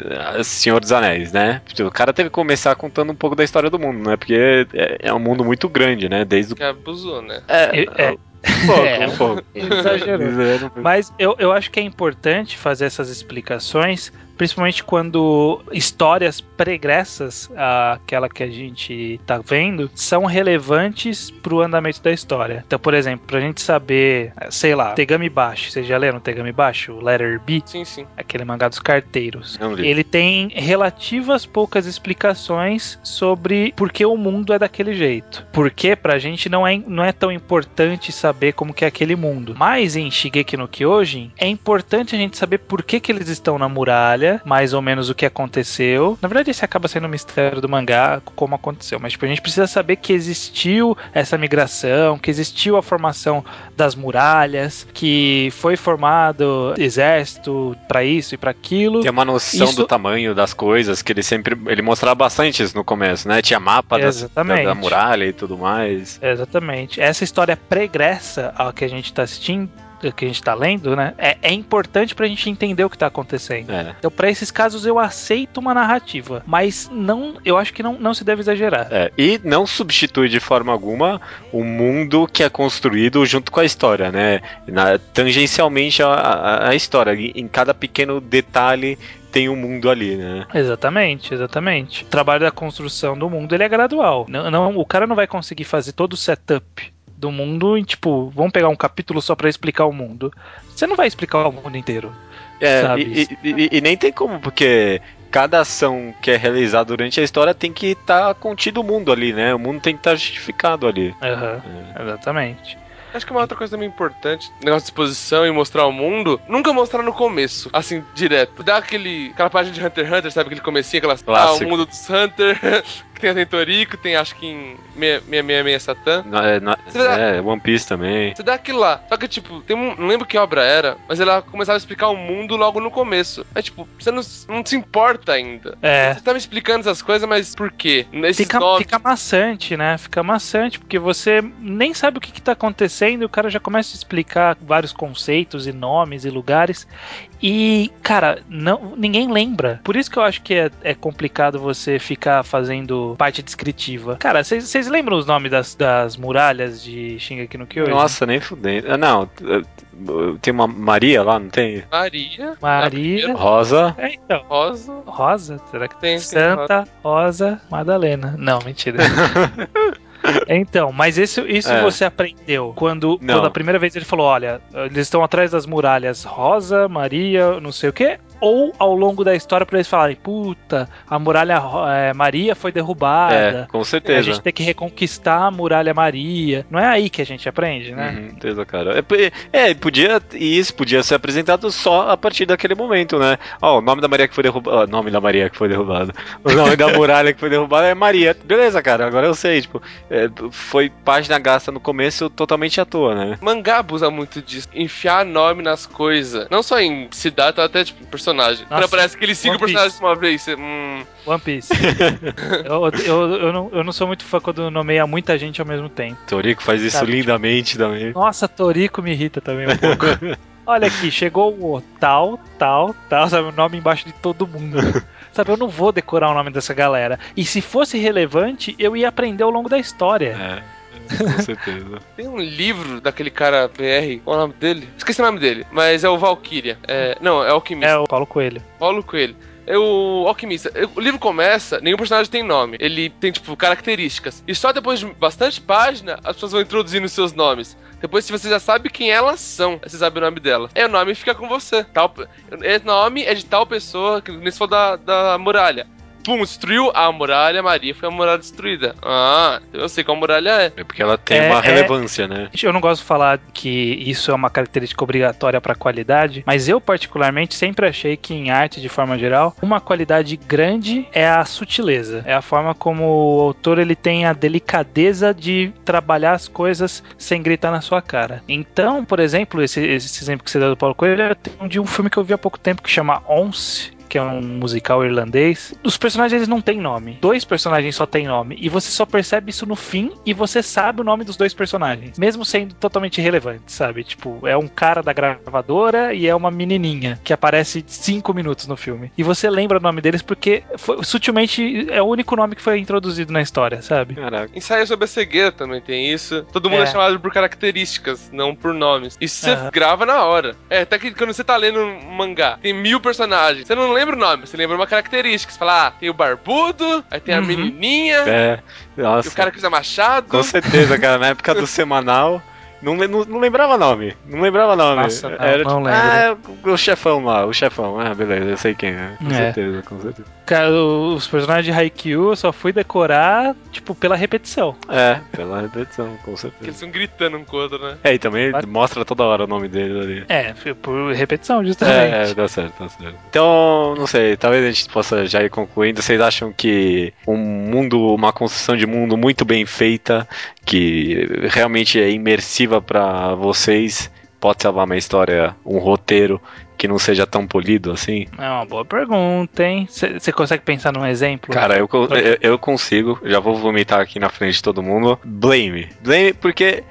Senhor dos Anéis, né? Tipo, o cara teve que começar contando um pouco da história do mundo, né? Porque é, é um mundo muito grande, né? Desde o. Que abusou, né? É, é, um pouco, é, um pouco. Exagerou. Mas eu, eu acho que é importante fazer essas explicações principalmente quando histórias pregressas àquela que a gente tá vendo são relevantes pro andamento da história. Então, por exemplo, pra gente saber, sei lá, Tegami Baixo, vocês já leram Tegami Baixo? O Letter B? Sim, sim. Aquele mangá dos carteiros. Ele tem relativas poucas explicações sobre por que o mundo é daquele jeito. Porque pra gente não é, não é tão importante saber como que é aquele mundo. Mas em Shigeki no Kyojin, é importante a gente saber por que que eles estão na muralha mais ou menos o que aconteceu. Na verdade, esse acaba sendo um mistério do mangá, como aconteceu. Mas tipo, a gente precisa saber que existiu essa migração, que existiu a formação das muralhas, que foi formado exército para isso e para aquilo. Tem uma noção isso... do tamanho das coisas que ele sempre ele mostrava bastante isso no começo, né? Tinha mapa das, da, da, muralha e tudo mais. Exatamente. Essa história pregressa ao que a gente está assistindo que a gente tá lendo, né? É, é importante pra gente entender o que tá acontecendo. É. Então, pra esses casos, eu aceito uma narrativa, mas não, eu acho que não, não se deve exagerar. É, e não substitui de forma alguma o mundo que é construído junto com a história, né? Na, tangencialmente a, a, a história, em cada pequeno detalhe tem um mundo ali, né? Exatamente, exatamente. O trabalho da construção do mundo ele é gradual. Não, não, o cara não vai conseguir fazer todo o setup do mundo e, tipo, vamos pegar um capítulo só para explicar o mundo. Você não vai explicar o mundo inteiro. É, e, e, e, nem tem como, porque cada ação que é realizada durante a história tem que estar tá contido o mundo ali, né? O mundo tem que estar tá justificado ali. Uhum, é. Exatamente. Acho que uma outra coisa também importante, negócio de exposição e mostrar o mundo, nunca mostrar no começo, assim, direto. Dá aquele, aquela página de Hunter x Hunter, sabe? Aquele comecinho, aquelas. Clássico. Ah, o mundo dos Hunter, que tem a Tentorico, tem acho que em 666 Satã. Na- é, dá- é, One Piece também. Você dá aquilo lá. Só que, tipo, tem um. Não lembro que obra era, mas ela começava a explicar o mundo logo no começo. É tipo, você não, não se importa ainda. É. Você tá me explicando essas coisas, mas por quê? Esses Fica, nomes- fica maçante, né? Fica maçante, porque você nem sabe o que, que tá acontecendo e o cara já começa a explicar vários conceitos e nomes e lugares. E, cara, não, ninguém lembra. Por isso que eu acho que é, é complicado você ficar fazendo parte descritiva. Cara, vocês vocês lembram os nomes das, das muralhas de Shingeki no Kyojin? Nossa, nem fudendo. Ah, Não, tem uma Maria lá, não tem? Maria. Maria. Rosa. É, então. Rosa. Rosa? Será que Tem, tem Santa Rosa Madalena. Não, mentira. Então, mas isso, isso É. você aprendeu quando, Não. quando a primeira vez ele falou: olha, eles estão atrás das muralhas Rosa, Maria, não sei o quê. Ou ao longo da história pra eles falarem, puta, a muralha é, Maria foi É, derrubada. com A certeza. gente tem que reconquistar a muralha Maria. Não é aí que a gente aprende, né? Uhum, certeza, cara. É, É, podia. e Isso podia ser apresentado só a partir daquele momento, né? Ó, o nome da Maria que foi derrubada. O nome da Maria que foi derrubada. O nome da muralha que foi derrubada é Maria. Beleza, cara, agora eu sei. Tipo, é, foi página gasta no começo totalmente à toa, né? Mangá abusa muito disso. Enfiar nome nas coisas. Não só em cidade, até tipo personagem. Quando parece que ele siga o Piece. personagem uma vez. Você, hum, One Piece. eu, eu, eu, não, eu não sou muito fã quando nomeia muita gente ao mesmo tempo. Torico faz isso Sabe, tipo- lindamente também. Nossa, Torico me irrita também um pouco. Olha aqui, chegou o tal, tal, tal, sabe? O nome embaixo de todo mundo. Sabe, eu não vou decorar o nome dessa galera. E se fosse relevante, eu ia aprender ao longo da história. É, com certeza. tem um livro daquele cara BR. Qual é o nome dele? Esqueci o nome dele. Mas é o Valkyria. É, não, é o Alquimista. É o Paulo Coelho. Paulo Coelho. É o Alquimista. O livro começa, nenhum personagem tem nome. Ele tem, tipo, características. E só depois de bastante página, as pessoas vão introduzindo os seus nomes. Depois, se você já sabe quem elas são, você sabe o nome delas. Aí o nome fica com você. Tal, o nome é de tal pessoa, que nem se for da, da muralha. Pum, destruiu a muralha, Maria foi a muralha destruída. Ah, então eu sei qual muralha é. É porque ela tem É, uma é- relevância, né? Eu não gosto de falar que isso é uma característica obrigatória para qualidade, mas eu particularmente sempre achei que em arte de forma geral, uma qualidade grande é a sutileza, é a forma como o autor ele tem a delicadeza de trabalhar as coisas sem gritar na sua cara. Então, por exemplo, esse, esse exemplo que você deu do Paulo Coelho, eu tenho de um filme que eu vi há pouco tempo que chama Once, que é um musical irlandês. Os personagens eles não têm nome. Dois personagens só têm nome. E você só percebe isso no fim e você sabe o nome dos dois personagens. Mesmo sendo totalmente irrelevante, sabe? Tipo, é um cara da gravadora e é uma menininha que aparece cinco minutos no filme. E você lembra o nome deles porque foi- sutilmente é o único nome que foi introduzido na história, sabe? Caraca. Ensaio sobre a cegueira também tem isso. Todo mundo é, É. chamado por características, não por nomes. Isso você Aham. grava na hora. É, até que quando você tá lendo um mangá, tem mil personagens. Você não lembra o nome, você lembra uma característica. Você fala, ah, tem o barbudo, aí tem a Uhum. menininha, É, e nossa. o cara que usa machado. Com certeza, cara. Na época do semanal, não, não, não lembrava nome. Não lembrava nome. Nossa, não, Era não tipo, lembro. ah, é o, chefão lá, o chefão. Ah, beleza, eu sei quem é. Com É. certeza, com certeza. Cara, os personagens de Haikyuu eu só fui decorar, tipo, pela repetição. É, pela repetição, com certeza. eles ficam gritando um com o outro, né? É, e também mostra toda hora o nome dele ali. É, por repetição, justamente. É, é, dá certo, dá certo. Então, não sei, talvez a gente possa já ir concluindo. Vocês acham que um mundo, uma construção de mundo muito bem feita, que realmente é imersiva pra vocês, pode salvar uma história, um roteiro que não seja tão polido assim? É uma boa pergunta, hein? Você consegue pensar num exemplo? Cara, eu, eu, eu consigo, já vou vomitar aqui na frente de todo mundo. Blame. Blame, porque.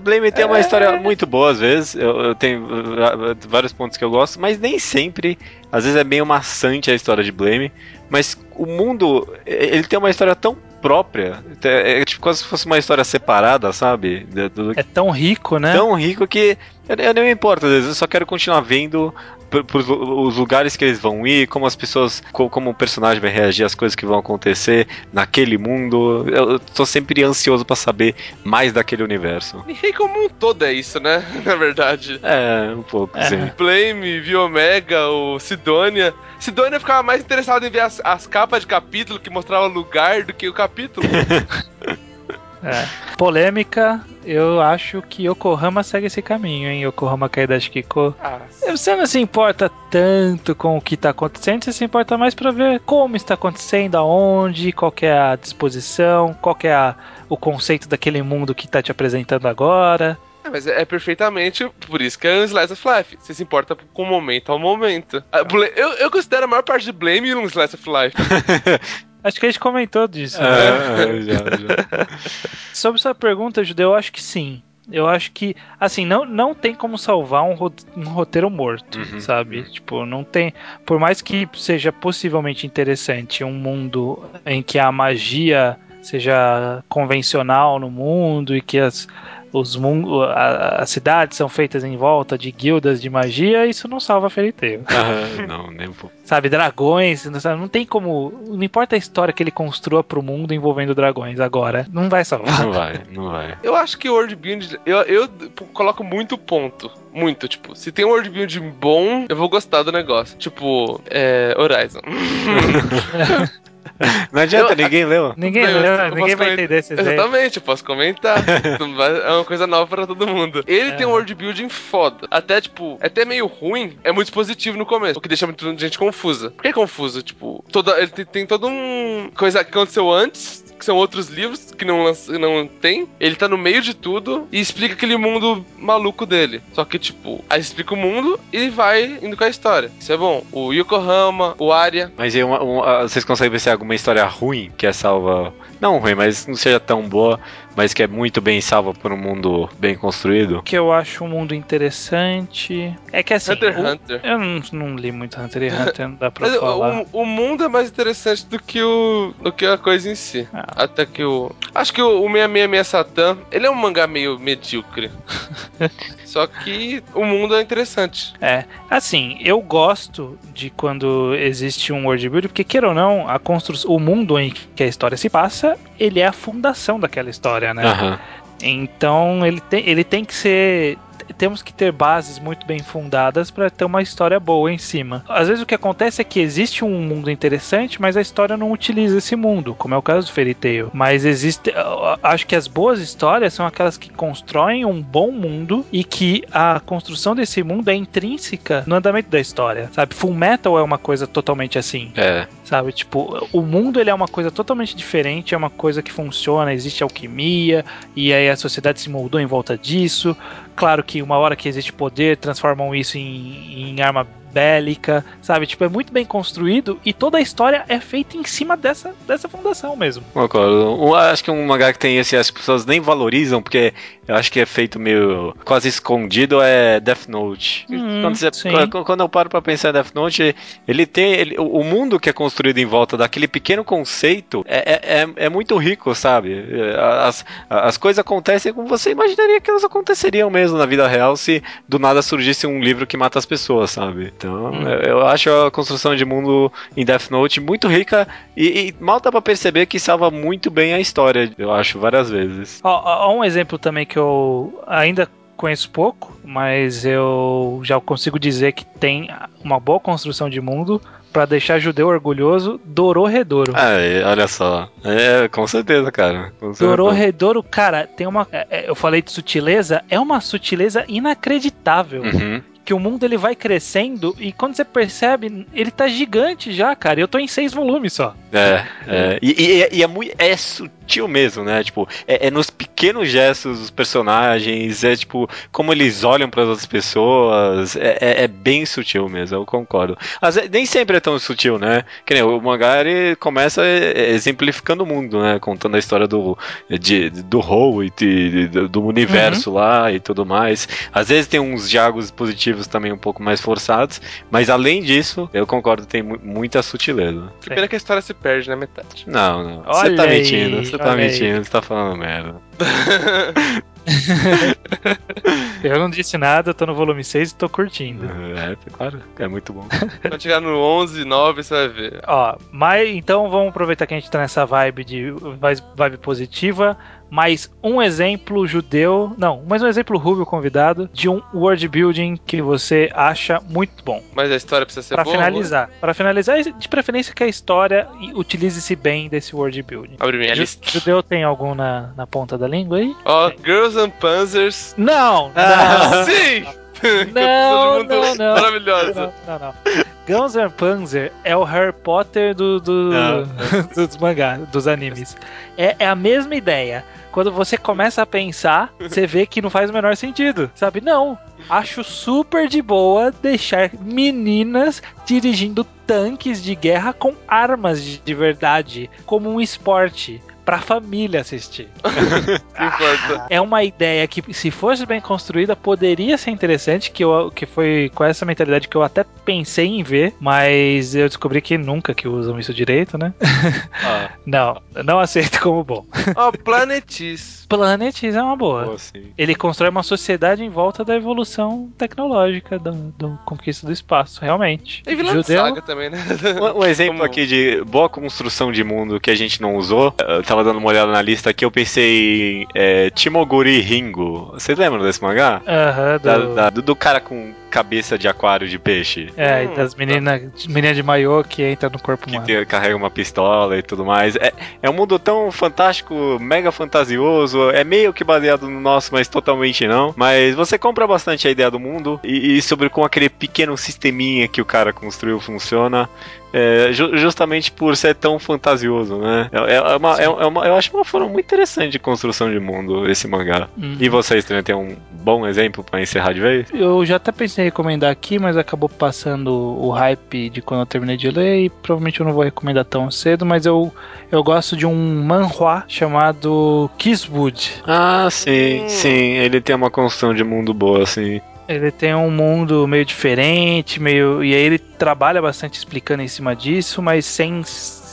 Blame tem uma história muito boa às vezes. Eu, eu tenho uh, vários pontos que eu gosto, mas nem sempre. Às vezes é meio maçante a história de Blame. Mas o mundo, ele tem uma história tão própria. É, é tipo quase se fosse uma história separada, sabe? Do- do- É tão rico, né? tão rico que eu, eu nem me importo, às vezes, eu só quero continuar vendo por, por os lugares que eles vão ir, como as pessoas, co- como o personagem vai reagir às coisas que vão acontecer naquele mundo. Eu, eu tô sempre ansioso pra saber mais daquele universo. Ninguém como um todo é isso, né? Na verdade. É, um pouco, É. sim. Blame, Viu Omega, o Sidônia. Sidônia ficava mais interessado em ver as, as capas de capítulo que mostrava o lugar do que o capítulo. É. Polêmica, eu acho que Yokohama segue esse caminho, hein? Yokohama Kaidashi Kiko. Ah, Você não se importa tanto com o que tá acontecendo, você se importa mais pra ver como está acontecendo, aonde, qual que é a disposição, qual que é a- o conceito daquele mundo que tá te apresentando agora. É, mas é, é perfeitamente por isso que é um Slice of Life. Você se importa com o momento ao momento. A Bla- Eu, eu considero a maior parte de Blame um Slice of Life. Acho que a gente comentou disso. né? É, já, já. Sobre sua pergunta, Judeu, eu acho que sim. Eu acho que, assim, não, não tem como salvar um, um roteiro morto, Uhum. sabe? Tipo, não tem. Por mais que seja possivelmente interessante um mundo em que a magia seja convencional no mundo e que as, os a- as cidades são feitas em volta de guildas de magia, isso não salva Fairy Tail. Ah, não, nem vou. Sabe, dragões, não, tem como. Não importa a história que ele construa pro mundo envolvendo dragões agora, não vai salvar. Não vai, não vai. Eu acho que o world build, eu, eu p- coloco muito ponto. Muito, tipo, se tem um world build bom, eu vou gostar do negócio. Tipo, é. Horizon. Não adianta, Eu- ninguém leu. Ninguém, Eu- leu, eu ninguém vai entender esse exemplo. Exatamente, eu posso comentar. É uma coisa nova pra todo mundo. Ele É. tem um world building foda. Até, tipo, é até meio ruim, é muito positivo no começo, o que deixa muita gente confusa. Por que confuso? Tipo, toda, ele tem, tem todo um. coisa que aconteceu antes. Que são outros livros que não, não tem. Ele tá no meio de tudo e explica aquele mundo maluco dele. Só que, tipo, aí explica o mundo e vai indo com a história. Isso é bom. O Yokohama, o Arya. Mas e uma- uma- vocês conseguem ver se é alguma história ruim que é salva. Não ruim, mas não seja tão boa, mas que é muito bem salva por um mundo bem construído? que eu acho um mundo interessante. É que assim. Hunter x o- Hunter. Eu não, não li muito Hunter x Hunter, não dá pra Mas falar. o, o mundo é mais interessante do que, o, do que a coisa em si. Ah. Até que o. Acho que o, o 666 Satan, ele é um mangá meio medíocre. Só que o mundo é interessante. É, assim, eu gosto de quando existe um world building, porque queira ou não, a construção, o mundo em que a história se passa, ele é a fundação daquela história, né? Aham. Então ele tem, ele tem que ser. Temos que ter bases muito bem fundadas para ter uma história boa em cima. Às vezes o que acontece é que existe um mundo interessante, mas a história não utiliza esse mundo, como é o caso do Fairy Tail. Mas existe. Acho que as boas histórias são aquelas que constroem um bom mundo e que a construção desse mundo é intrínseca no andamento da história. Sabe? Full Metal é uma coisa totalmente assim. É. Sabe, tipo, o mundo ele é uma coisa totalmente diferente, é uma coisa que funciona, existe alquimia, e aí a sociedade se moldou em volta disso. Claro que uma hora que existe poder, transformam isso em, em arma bélica, sabe? Tipo, é muito bem construído e toda a história é feita em cima dessa, dessa fundação mesmo. Concordo. Um- acho que um mangá que tem esse, as pessoas nem valorizam, porque eu acho que é feito meio quase escondido, é Death Note. Hum, quando, você- quando- eu paro pra pensar em Death Note, ele tem. ele- o o mundo que é construído em volta daquele pequeno conceito é, é, é- é muito rico, sabe? É, As, as coisas acontecem como você imaginaria que elas aconteceriam mesmo na vida real se do nada surgisse um livro que mata as pessoas, sabe? Então, Hum. eu, eu acho a construção de mundo em Death Note muito rica e, e mal dá pra perceber que salva muito bem a história, eu acho, várias vezes. Ó, ó, um exemplo também que eu ainda conheço pouco, mas eu já consigo dizer que tem uma boa construção de mundo pra deixar judeu orgulhoso, Dororedoro. Ah, é, olha só. É, com certeza, cara. Com certeza. Dororedoro, cara, tem uma. é, é, Eu falei de sutileza, é uma sutileza inacreditável. Uhum. Que o mundo ele vai crescendo e quando você percebe, ele tá gigante já, cara. Eu tô em seis volumes só. É, é. E, e- e é, muito, é sutil mesmo, né? Tipo, é, é nos pequenos gestos dos personagens, é tipo, como eles olham para as outras pessoas, é, é- é bem sutil mesmo, eu concordo. Às vezes, nem sempre é tão sutil, né? Que nem o mangá, ele começa é, exemplificando o mundo, né? Contando a história do, de, do Hou e de- de- do universo lá e tudo mais. Às vezes tem uns diálogos positivos também um pouco mais forçados, mas além disso, eu concordo, tem mu- muita sutileza. Que pena que a história se perde na metade. Não, não. Olha Você tá aí, mentindo, você tá olha aí. mentindo, você tá falando merda. Eu não disse nada, eu tô no volume 6 e tô curtindo. É, claro, é muito bom. Quando chegar no 11, 9, você vai ver. Ó, mas então vamos aproveitar que a gente tá nessa vibe de vibe positiva. Mais um exemplo judeu, não, mais um exemplo rubio convidado de um world building que você acha muito bom. Mas a história precisa ser Pra boa. finalizar, para finalizar, de preferência que a história utilize-se bem desse world building. Abre minha Ju- lista. Judeu tem algum na, na ponta da língua aí? Ó, Girls and Panzers. Não! Ah. Sim! Não, do mundo não, não. Maravilhosa. Não, não, não. Guns N' Panzer é o Harry Potter do, do- Não. dos mangás, dos animes. É, é a mesma ideia. Quando você começa a pensar, você vê que não faz o menor sentido, sabe? Não. Acho super de boa deixar meninas dirigindo tanques de guerra com armas de, de verdade, como um esporte. Pra família assistir. É uma ideia que, se fosse bem construída, poderia ser interessante, que, eu, que foi com essa mentalidade que eu até pensei em ver, mas eu descobri que nunca que usam isso direito, né? Ah, Não, não aceito como bom. Ó, Planetis. Planetis é uma boa. sim. Ele constrói uma sociedade em volta da evolução tecnológica, do, do conquista do espaço, realmente. E Vilã Judeu, Saga também, né? Um, um exemplo Como- aqui de boa construção de mundo que a gente não usou, eu tava dando uma olhada na lista aqui, eu pensei em é, Timoguri Ringo. Vocês lembram desse mangá? Aham, do- da- do, do cara com cabeça de aquário de peixe. É, e Hum, das meninas menina de maiô que entra no corpo Que humano. tem- carrega uma pistola e tudo mais. É, é um mundo tão fantástico, mega fantasioso. É meio que baseado no nosso, mas totalmente não. Mas você compra bastante a ideia do mundo e, e sobre como aquele pequeno sisteminha que o cara construiu funciona. é, ju- justamente por ser tão fantasioso, né? É, é uma, é, é uma- eu acho uma forma muito interessante de construção de mundo esse mangá. Uhum. E vocês também têm um bom exemplo pra encerrar de vez? Eu já até pensei em recomendar aqui, mas acabou passando o hype de quando eu terminei de ler e provavelmente eu não vou recomendar tão cedo, mas eu, eu gosto de um manhua chamado Kisswood. Ah, sim, Hum. sim. Ele tem uma construção de mundo boa, assim. Ele tem um mundo meio diferente, meio e aí ele trabalha bastante explicando em cima disso, mas sem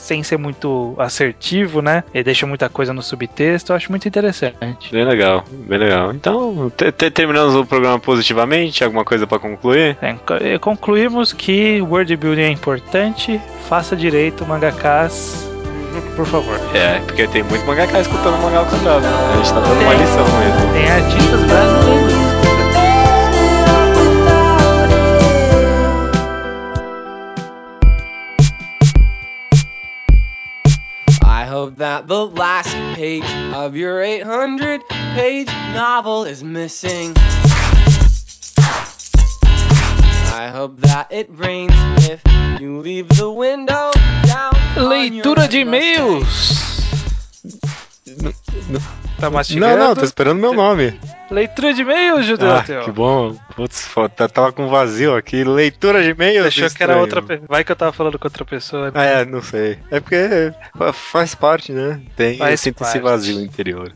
sem ser muito assertivo, né? Ele deixa muita coisa no subtexto, eu acho muito interessante. Bem legal, bem legal. Então, te- te- terminamos o programa positivamente. Alguma coisa pra concluir? É, eh, concluímos que world building é importante, faça direito, mangakas, por favor. É, porque tem muito mangaka escutando mangá ao quadrado. né? A gente tá dando uma lição mesmo. Tem artistas brasileiros. That the last page of your 800 page novel is missing. I hope that it rains if you leave the window down. Leitura de e-mails. Tá Não, mastigando? não, tô esperando meu nome. Leitura de e-mails, Judeu. Ah, que bom. Putz, fo- tá- tava com vazio aqui. Leitura de e-mails. Achou que era outra pessoa. Vai que eu tava falando com outra pessoa. Ah, é, não sei. É porque fa- faz parte, né? Tem, esse vazio interior.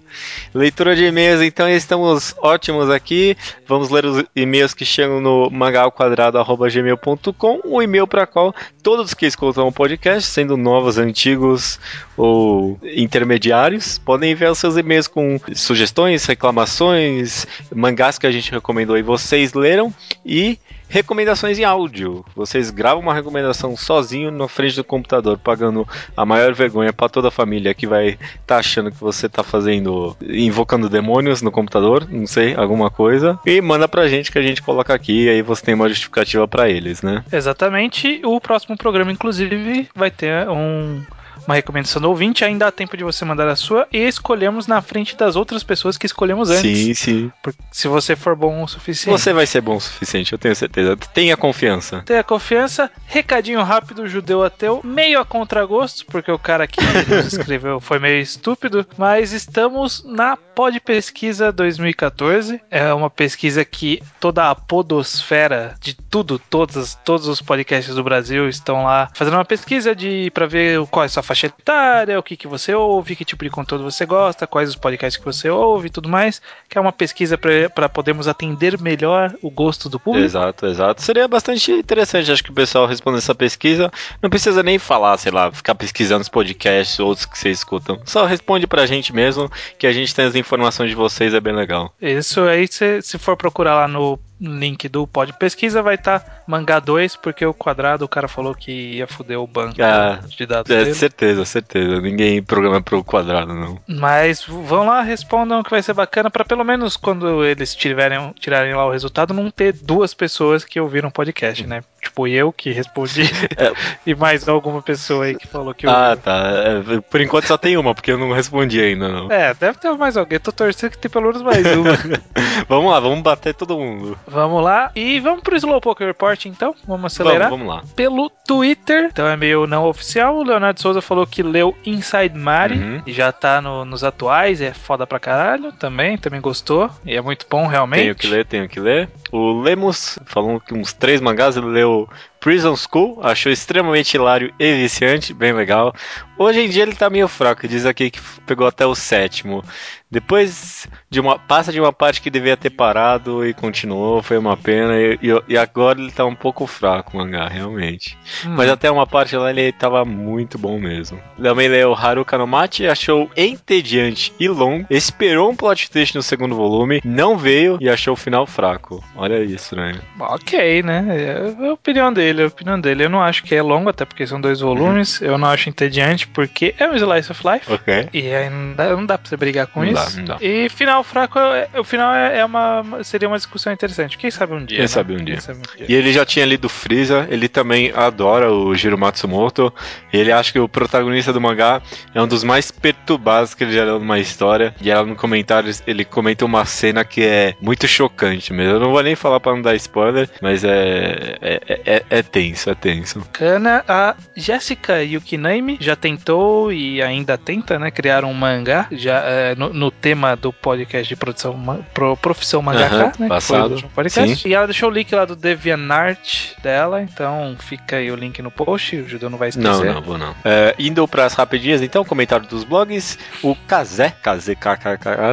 Leitura de e-mails, então estamos ótimos aqui. Vamos ler os e-mails que chegam no mangalquadrado.gmail.com, o e-mail para qual todos que escutam o podcast, sendo novos, antigos ou intermediários, podem enviar os seus e-mails com sugestões, reclamações, mangás que a gente recomendou e vocês leram e recomendações em áudio. Vocês gravam uma recomendação sozinho na frente do computador, pagando a maior vergonha pra toda a família que vai estar tá achando que você tá fazendo invocando demônios no computador, não sei, alguma coisa, e manda pra gente que a gente coloca aqui e aí você tem uma justificativa pra eles, né? Exatamente. O próximo programa, inclusive, vai ter um. Uma recomendação do ouvinte, ainda há tempo de você mandar a sua e escolhemos na frente das outras pessoas que escolhemos antes. Sim, sim. Porque se você for bom o suficiente. Você vai ser bom o suficiente, eu tenho certeza. Tenha confiança. Tenha confiança. Recadinho rápido, judeu ateu, meio a contragosto, porque o cara que nos escreveu foi meio estúpido, mas estamos na Pod Pesquisa 2014. É uma pesquisa que toda a podosfera de tudo, todos, todos os podcasts do Brasil estão lá fazendo uma pesquisa de para ver qual é a sua faixa etária, o que, que você ouve, que tipo de conteúdo você gosta, quais os podcasts que você ouve e tudo mais, que é uma pesquisa para podermos atender melhor o gosto do público. Exato, exato. Seria bastante interessante, acho que o pessoal responder essa pesquisa. Não precisa nem falar, sei lá, ficar pesquisando os podcasts, outros que vocês escutam. Só responde pra gente mesmo, que a gente tem as informações de vocês, é bem legal. Isso aí, se, se for procurar lá no link do pod pesquisa vai estar mangá 2, porque o quadrado o cara falou que ia foder o banco Ah, de dados É, dele. certeza, certeza. Ninguém programa pro quadrado, não. Mas vão lá, respondam que vai ser bacana pra pelo menos quando eles tiverem, tirarem lá o resultado, não ter duas pessoas que ouviram o podcast, né? Tipo eu que respondi É. e mais alguma pessoa aí que falou que Ah, ouviu. tá. É, por enquanto só tem uma, porque eu não respondi ainda, não. É, deve ter mais alguém. Tô torcendo que tem pelo menos mais uma. vamos lá, vamos bater todo mundo. vamos lá. E vamos pro Slowpoke Report então. Vamos acelerar. Vamos, vamos lá. pelo Twitter, então é meio não oficial. O Leonardo Souza falou que leu Inside Mari Uhum. e já tá no- nos atuais, é foda pra caralho também, também gostou. E é muito bom realmente. Tenho que ler, tenho que ler. O Lemos falou que uns três mangás, ele leu go Prison School, achou extremamente hilário e viciante, bem legal. Hoje em dia ele tá meio fraco, diz aqui que pegou até o sétimo. Depois de uma passa de uma parte que devia ter parado e continuou, foi uma pena. E, e- agora ele tá um pouco fraco o mangá, realmente. Hum. Mas até uma parte lá ele tava muito bom mesmo. Também leu Haruka no Mate, achou entediante e longo, esperou um plot twist no segundo volume, não veio e achou o final fraco. Olha isso, né? Ok, né? É a opinião dele, é a opinião dele. Eu não acho que é longo, até porque são dois volumes. Eu não acho entediante, porque é um Slice of Life. E aí não dá, não dá pra você brigar com Não dá, isso. não dá. E final fraco, é- o final é, é uma. Seria uma discussão interessante. Quem sabe um dia. Quem né? sabe um dia. sabe um dia. E ele já tinha lido Freeza, ele também adora o Jiro Matsumoto. Ele acha que o protagonista do mangá é um dos mais perturbados que ele já leu numa história. E ela no comentário ele comenta uma cena que é muito chocante mesmo. Eu não vou nem falar pra não dar spoiler, mas é, é, é, é tenso, é tenso. Bacana. A Jessica Yukinami já tentou e ainda tenta, né? Criar um mangá já é, no, no tema do podcast de produção pro, profissão mangaka, né? que foi passado, podcast. E ela deixou o link lá do DeviantArt dela, então fica aí o link no post. O Judeu não vai esquecer. Não, não, vou não. É, indo pras rapidinhas, então, comentário dos blogs. O Kazé, Kazé,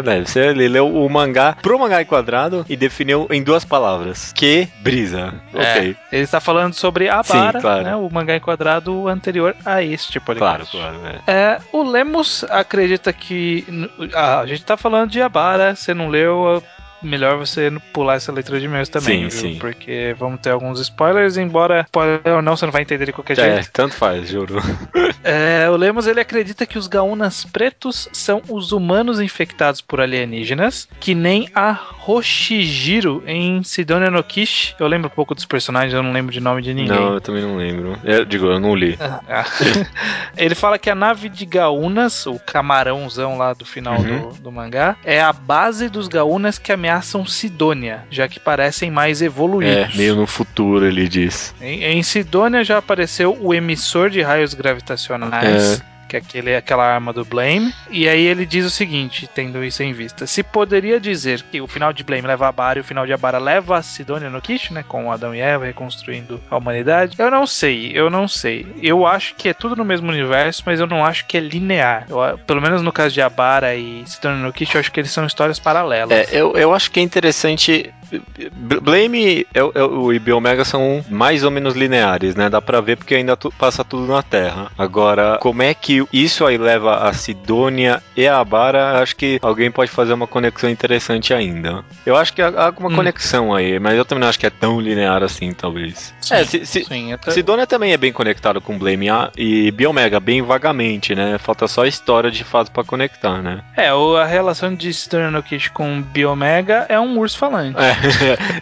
deve ser, ele leu o mangá pro mangá em quadrado e definiu em duas palavras. Que brisa. É. Ok. Ele está falando sobre a Sim, Bara, claro. né, o mangá enquadrado anterior a este Claro, podcast. claro. É. É, o Lemos acredita que. a gente tá falando de Abara, você não leu. Melhor você pular essa letra de e-mails também, Sim, viu? sim. Porque vamos ter alguns spoilers, embora spoiler ou não, você não vai entender de qualquer É, jeito. tanto faz, juro. É, o Lemos ele acredita que os Gaunas pretos são os humanos infectados por alienígenas, que nem a Hoshijiro em Sidonia no Kishi. Eu lembro um pouco dos personagens, eu não lembro de nome de ninguém. Não, eu também não lembro. Eu digo, eu não li. Ah. Ele fala que a nave de Gaunas, o camarãozão lá do final Uhum. do, do mangá, é a base dos Gaunas que ameaçam Sidônia, já que parecem mais É, evoluídos. meio no futuro, ele diz. Em, em Sidônia já apareceu o emissor de raios gravitacionais. Que é aquele, aquela arma do Blame. E aí ele diz o seguinte, tendo isso em vista. Se poderia dizer que o final de Blame leva a Abara e o final de Abara leva a Sidônia no Kish, né? Com Adão e Eva reconstruindo a humanidade. Eu não sei, eu não sei. Eu acho que é tudo no mesmo universo, mas eu não acho que é linear. Eu- pelo menos no caso de Abara e Sidônia no Kish, eu acho que eles são histórias paralelas. É, eu, eu acho que é interessante. Blame é, é, o e Biomega são mais ou menos lineares, né? Dá pra ver porque ainda tu- passa tudo na Terra. Agora, como é que isso aí leva a Sidônia e a Abara? Acho que alguém pode fazer uma conexão interessante ainda. Eu acho que há, há uma Hum. conexão aí, mas eu também não acho que é tão linear assim, talvez. é, se, se- Sim, até... Sidônia também é bem conectado com Blame e Biomega, bem vagamente, né? Falta só a história de fato pra conectar, né? É, a relação de Sidônia no Kish com Biomega é um urso falante. É,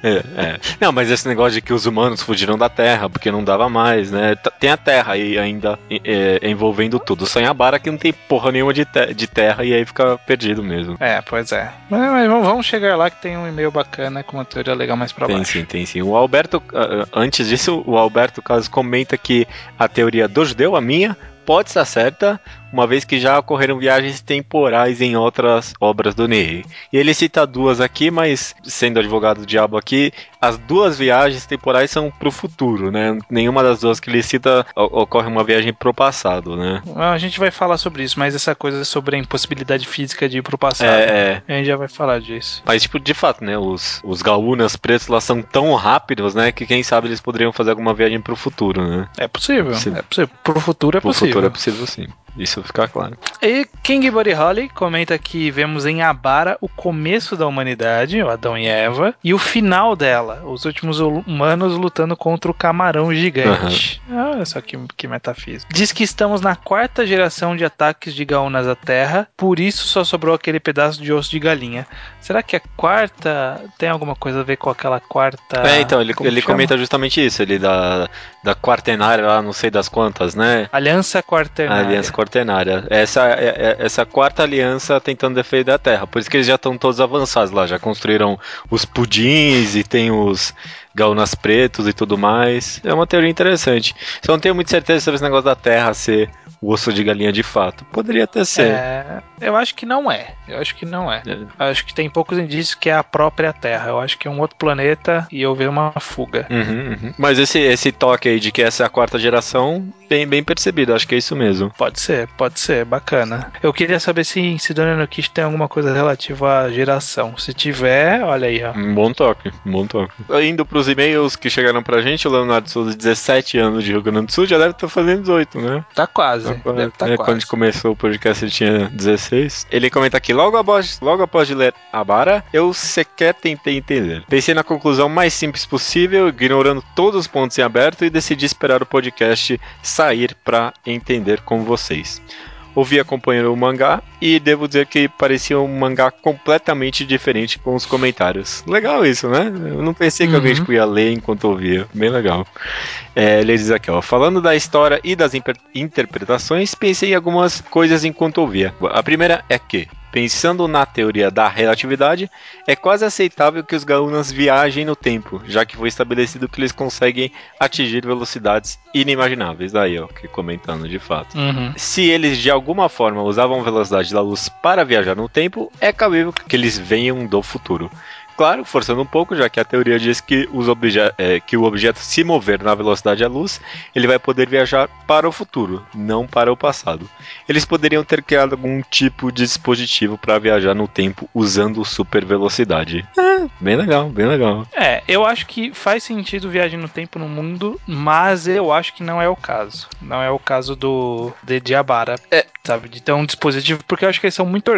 é, é. Não, mas esse negócio de que os humanos fugiram da Terra porque não dava mais, né? Tem a Terra aí ainda é, envolvendo tudo. Só em Abara que não tem porra nenhuma de, te- de Terra e aí fica perdido mesmo. É, pois é. Mas, mas vamos- chegar lá que tem um e-mail bacana com uma teoria legal mais pra Tem baixo. sim, tem sim. O Alberto, ah, ah, antes disso, o Alberto Caso comenta que a teoria do judeu, a minha, pode estar certa, uma vez que já ocorreram viagens temporais em outras obras do Ney. E ele cita duas aqui, mas sendo advogado do diabo aqui, as duas viagens temporais são pro futuro, né? Nenhuma das duas que ele cita ocorre uma viagem pro passado, né? A gente vai falar sobre isso, mas essa coisa sobre a impossibilidade física de ir pro passado. É, é. A gente já vai falar disso. Mas, tipo, de fato, né? Os, os gaúnas pretos lá são tão rápidos, né? Que quem sabe eles poderiam fazer alguma viagem pro futuro, né? É possível. Sim. É possível. Pro futuro é Pro possível. futuro é possível sim. Isso fica claro. E King Buddy Holly comenta que vemos em Abara o começo da humanidade, o Adão e Eva, e o final dela, os últimos humanos lutando contra o camarão gigante. Uhum. Olha só que, que metafísico. Diz que estamos na quarta geração de ataques de gaúnas à Terra, por isso só sobrou aquele pedaço de osso de galinha. Será que a quarta tem alguma coisa a ver com aquela quarta. É, então, ele, ele comenta justamente isso, ele da, da quartenária lá, não sei das quantas, né? Aliança Quartenária. Aliança Quartenária. Essa, é, é, essa quarta aliança tentando defender a Terra. Por isso que eles já estão todos avançados lá. Já construíram os pudins e tem os gaunas pretos e tudo mais. É uma teoria interessante. Só não tenho muita certeza sobre esse negócio da Terra ser o osso de galinha de fato. Poderia até ser. É, eu acho que não é. Eu acho que não é. é. Acho que tem poucos indícios que é a própria Terra. Eu acho que é um outro planeta e houve uma fuga. Uhum, uhum. Mas esse, esse toque aí de que essa é a quarta geração, bem, bem percebido. Acho que é isso mesmo. Pode ser, pode ser. Bacana. Eu queria saber se em Sidonia no Kish tem alguma coisa relativa à geração. Se tiver, olha aí, ó. Um bom toque, um bom toque. Indo pros e-mails que chegaram pra gente, o Leonardo Souza, 17 anos de Rio Grande do Sul, já deve estar fazendo 18, né? Tá quase. Deve tá é, quase. Quando a gente começou o podcast ele tinha 16. Ele comenta aqui, logo após, logo após de ler Abara, eu sequer tentei entender. Pensei na conclusão mais simples possível, ignorando todos os pontos em aberto e decidi esperar o podcast sair para entender com vocês ouvi acompanhando o mangá e devo dizer que parecia um mangá completamente diferente com os comentários. Legal isso, né? Eu não pensei que uhum. alguém tipo, ia ler enquanto ouvia. Bem legal. É, ele diz aqui, ó, falando da história e das interpretações, pensei em algumas coisas enquanto ouvia. A primeira é que Pensando na teoria da relatividade, é quase aceitável que os Gaunas viajem no tempo, já que foi estabelecido que eles conseguem atingir velocidades inimagináveis. Daí, ó, que comentando de fato. Uhum. Se eles de alguma forma usavam a velocidade da luz para viajar no tempo, é cabível que eles venham do futuro claro, forçando um pouco, já que a teoria diz que, os é, que o objeto se mover na velocidade da luz, ele vai poder viajar para o futuro, não para o passado. Eles poderiam ter criado algum tipo de dispositivo para viajar no tempo usando super velocidade. É, bem legal, bem legal. É, eu acho que faz sentido viagem no tempo no mundo, mas eu acho que não é o caso. Não é o caso do de Diabara. É, sabe, de ter um dispositivo, porque eu acho que eles são muito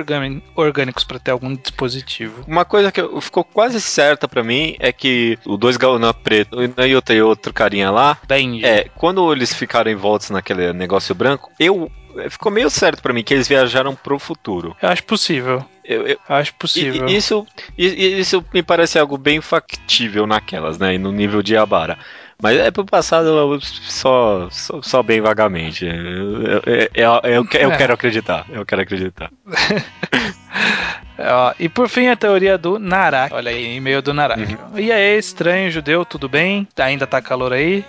orgânicos para ter algum dispositivo. Uma coisa que ficou quase certa para mim é que o dois Gauna preto e outro, e outro carinha lá, Benji. é, quando eles ficaram envoltos naquele negócio branco, eu ficou meio certo para mim que eles viajaram pro futuro. Eu acho possível. Eu, eu, acho possível. Isso, isso me parece algo bem factível naquelas, né? No nível de Abara. Mas é pro passado só, só, só bem vagamente. Eu, eu, eu, eu é. quero acreditar. Eu quero acreditar. Ó, e por fim a teoria do Narak. Olha aí, e-mail do Narak. Uhum. E aí, estranho, judeu, tudo bem? Ainda tá calor aí?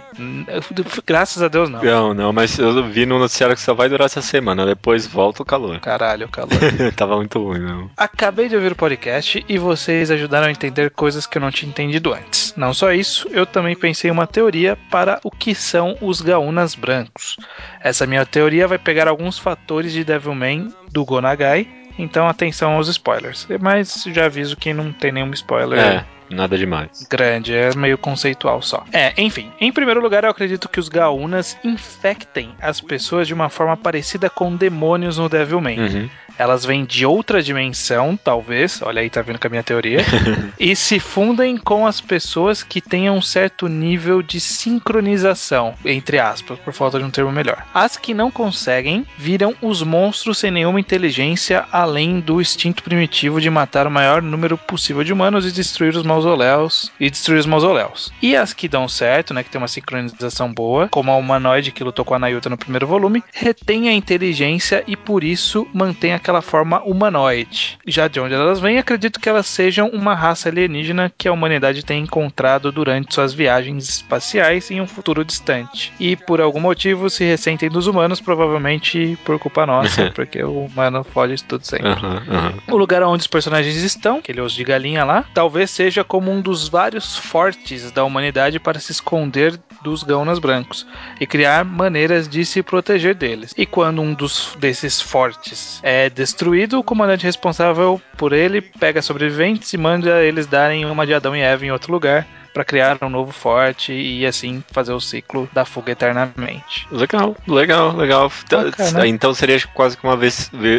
Graças a Deus, não. Não, não, mas eu vi no noticiário que só vai durar essa semana, depois volta o calor. Caralho, o calor. Tava muito ruim, não. Acabei de ouvir o podcast e vocês ajudaram a entender coisas que eu não tinha entendido antes. Não só isso, eu também pensei em uma teoria para o que são os gaunas brancos. Essa minha teoria vai pegar alguns fatores de Devilman do Gonagai então atenção aos spoilers. Mas já aviso que não tem nenhum spoiler. É. Nada demais. Grande, é meio conceitual só. É, enfim. Em primeiro lugar, eu acredito que os Gaunas infectem as pessoas de uma forma parecida com demônios no Devilman. Uhum elas vêm de outra dimensão, talvez, olha aí, tá vendo com a minha teoria, e se fundem com as pessoas que tenham um certo nível de sincronização, entre aspas, por falta de um termo melhor. As que não conseguem viram os monstros sem nenhuma inteligência, além do instinto primitivo de matar o maior número possível de humanos e destruir os mausoléus e destruir os mausoléus. E as que dão certo, né, que tem uma sincronização boa, como a humanoide que lutou com a Nayuta no primeiro volume, retém a inteligência e por isso mantém aquela forma humanoide. Já de onde elas vêm, acredito que elas sejam uma raça alienígena que a humanidade tem encontrado durante suas viagens espaciais em um futuro distante. E por algum motivo se ressentem dos humanos, provavelmente por culpa nossa, porque o humano fode isso tudo sempre. Uhum, uhum. O lugar onde os personagens estão, aquele osso de galinha lá, talvez seja como um dos vários fortes da humanidade para se esconder dos gaunas brancos e criar maneiras de se proteger deles. E quando um dos desses fortes é destruído, o comandante responsável por ele pega sobreviventes e manda eles darem uma de Adão e Eva em outro lugar pra criar um novo forte e assim fazer o ciclo da fuga eternamente. Legal, legal, legal. Bacana. Então seria quase que uma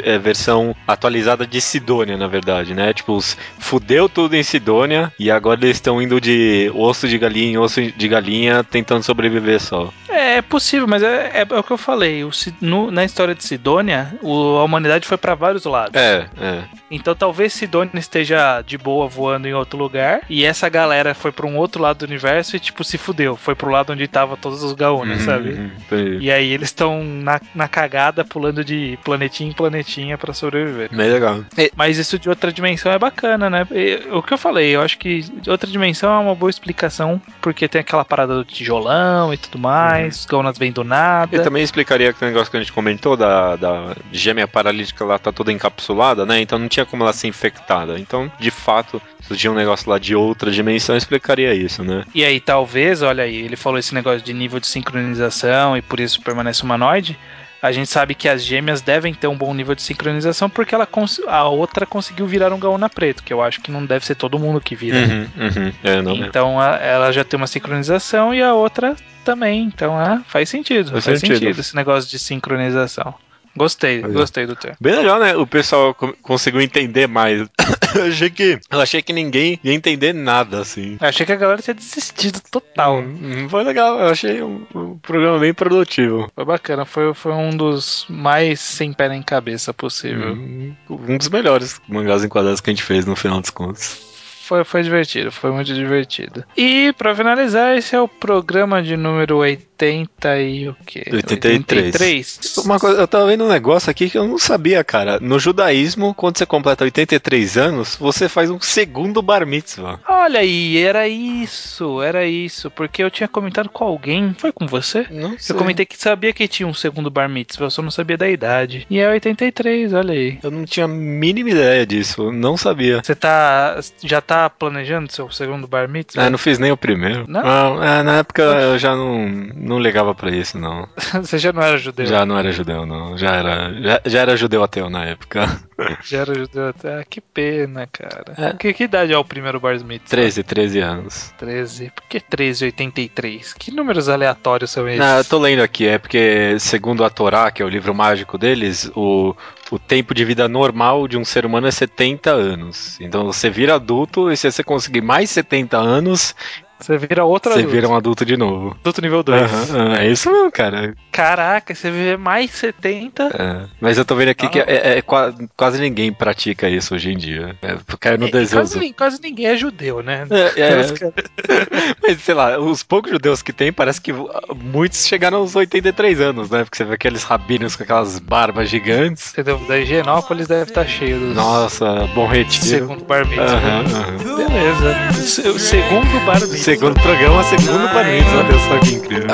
é, versão atualizada de Sidônia, na verdade, né? Tipo, os- fudeu tudo em Sidônia e agora eles estão indo de osso de galinha em osso de galinha tentando sobreviver só. É, é possível, mas é, é- é o que eu falei. O no- na história de Sidônia, o- a humanidade foi pra vários lados. É, é. Então talvez Sidônia esteja de boa voando em outro lugar e essa galera foi pra um outro lado do universo e tipo se fudeu, foi pro lado onde tava todos os gaúnas, sabe? Uhum, entendi. E aí eles estão na, na cagada pulando de planetinha em planetinha pra sobreviver. Bem legal. Mas isso de outra dimensão é bacana, né? E, o que eu falei, eu acho que outra dimensão é uma boa explicação, porque tem aquela parada do tijolão e tudo mais, os gaúnas vêm do nada. Eu também explicaria aquele negócio que a gente comentou da, da gêmea paralítica lá tá toda encapsulada, né? Então não tinha como ela ser infectada. Então, de fato, se tinha um negócio lá de outra dimensão, eu explicaria isso, né? E aí, talvez, olha aí, ele falou esse negócio de nível de sincronização e por isso permanece humanoide. A gente sabe que as gêmeas devem ter um bom nível de sincronização porque ela a outra conseguiu virar um gaúna preto, que eu acho que não deve ser todo mundo que vira. Uhum, uhum. É. Então a- ela já tem uma sincronização e a outra também. Então ah, faz sentido. Faz Faz, sentido. sentido. esse negócio de sincronização. Gostei, gostei do termo. Bem legal, né? O pessoal co- conseguiu entender mais. eu achei que. Eu achei que ninguém ia entender nada, assim. Eu achei que a galera tinha desistido total. Hum, Foi legal, eu achei um, um programa bem produtivo. Foi bacana, foi, foi um dos mais sem pé nem cabeça possível. Hum, Um dos melhores mangás enquadrados que a gente fez no final dos contos. Foi, foi divertido, foi muito divertido. E pra finalizar, esse é o programa de número 80 e o quê? 83. 83? Uma coisa, eu tava vendo um negócio aqui que eu não sabia, cara. No judaísmo, quando você completa 83 anos, você faz um segundo bar mitzvah. Olha aí, era isso, era isso. Porque eu tinha comentado com alguém, foi com você? Não sei. Eu comentei que sabia que tinha um segundo bar mitzvah, eu só não sabia da idade. E é 83, olha aí. Eu não tinha a mínima ideia disso, eu não sabia. Você tá. Já tá planejando seu segundo bar mitzvah? Ah, não fiz nem o primeiro. Não? é, na época eu já não, não ligava pra isso, não. Você já não era judeu? Já não era judeu, não. Já era, já, já era judeu ateu na época. Já era judeu até. Ah, que pena, cara. É. Que, que idade é o primeiro bar mitzvah? 13, 13 anos. 13. Por que 1383? Que números aleatórios são esses? Não, eu tô lendo aqui, é porque, segundo a Torá, que é o livro mágico deles, o, o tempo de vida normal de um ser humano é 70 anos. Então você vira adulto e se você conseguir mais 70 anos, Você vira outro você adulto. vira um adulto de novo. adulto nível 2. Aham, aham, é isso mesmo, cara. Caraca, você viver mais 70. É, Mas eu tô vendo aqui Ah. que é, é qua- quase ninguém pratica isso hoje em dia. É, caiu no E- e quase, quase ninguém é judeu, né? É, é. Mas sei lá, os poucos judeus que tem, parece que muitos chegaram aos 83 anos, né? Porque você vê aqueles rabinos com aquelas barbas gigantes. Entendeu? Da Higienópolis deve estar cheio dos Nossa, bom retiro. segundo bar mitzvah. Aham, aham. Beleza. O se- O segundo bar mitzvah. Segundo programa, segundo parênteses. Olha só que incrível.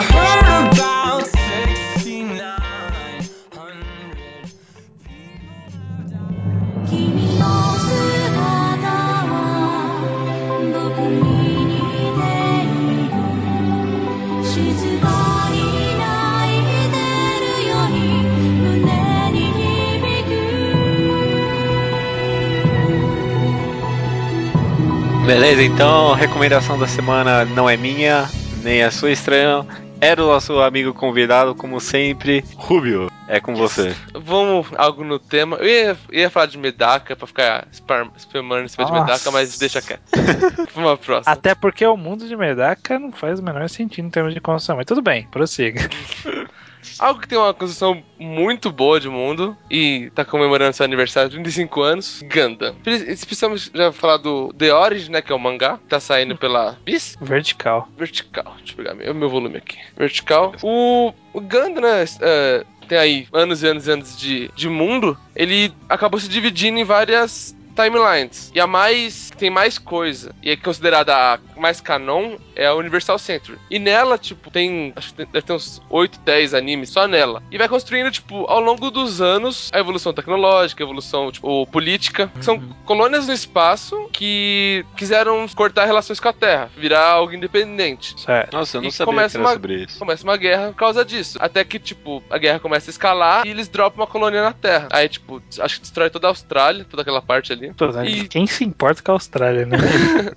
Beleza, então, recomendação da semana não é minha, nem a sua estranha. Era o nosso amigo convidado, como sempre, Rubio. É com você. Vamos algo no tema. Eu ia, ia falar de Medaka pra ficar spam- spamando em cima de. Medaka, mas deixa quieto. Vamos pra próxima. Até porque o mundo de Medaka não faz o menor sentido em termos de construção. Mas tudo bem, prossiga. Algo que tem uma construção muito boa de mundo e tá comemorando seu aniversário de 35 anos, Gundam. Especialmente já falar do The Origin, né, que é o mangá, que tá saindo pela Bis? Vertical. Vertical. Deixa eu pegar meu, meu volume aqui. Vertical. O, o Gundam, né, é, tem aí anos e anos e anos de, de mundo, ele acabou se dividindo em várias timelines. E a mais. tem mais coisa. E é considerada a mais canon é a Universal Century. E nela, tipo, tem. Acho que tem- deve ter uns 8, 10 animes só nela. E vai construindo, tipo, ao longo dos anos, a evolução tecnológica, a evolução, tipo, política. São colônias no espaço que quiseram cortar relações com a Terra, virar algo independente. Certo. Nossa, eu não E sabia começa que era uma- sobre isso. Começa uma guerra por causa disso. Até que, tipo, a guerra começa a escalar e eles dropam uma colônia na Terra. Aí, tipo, acho que destrói toda a Austrália, toda aquela parte ali. Pô, né, E- Quem se importa com a Austrália, né?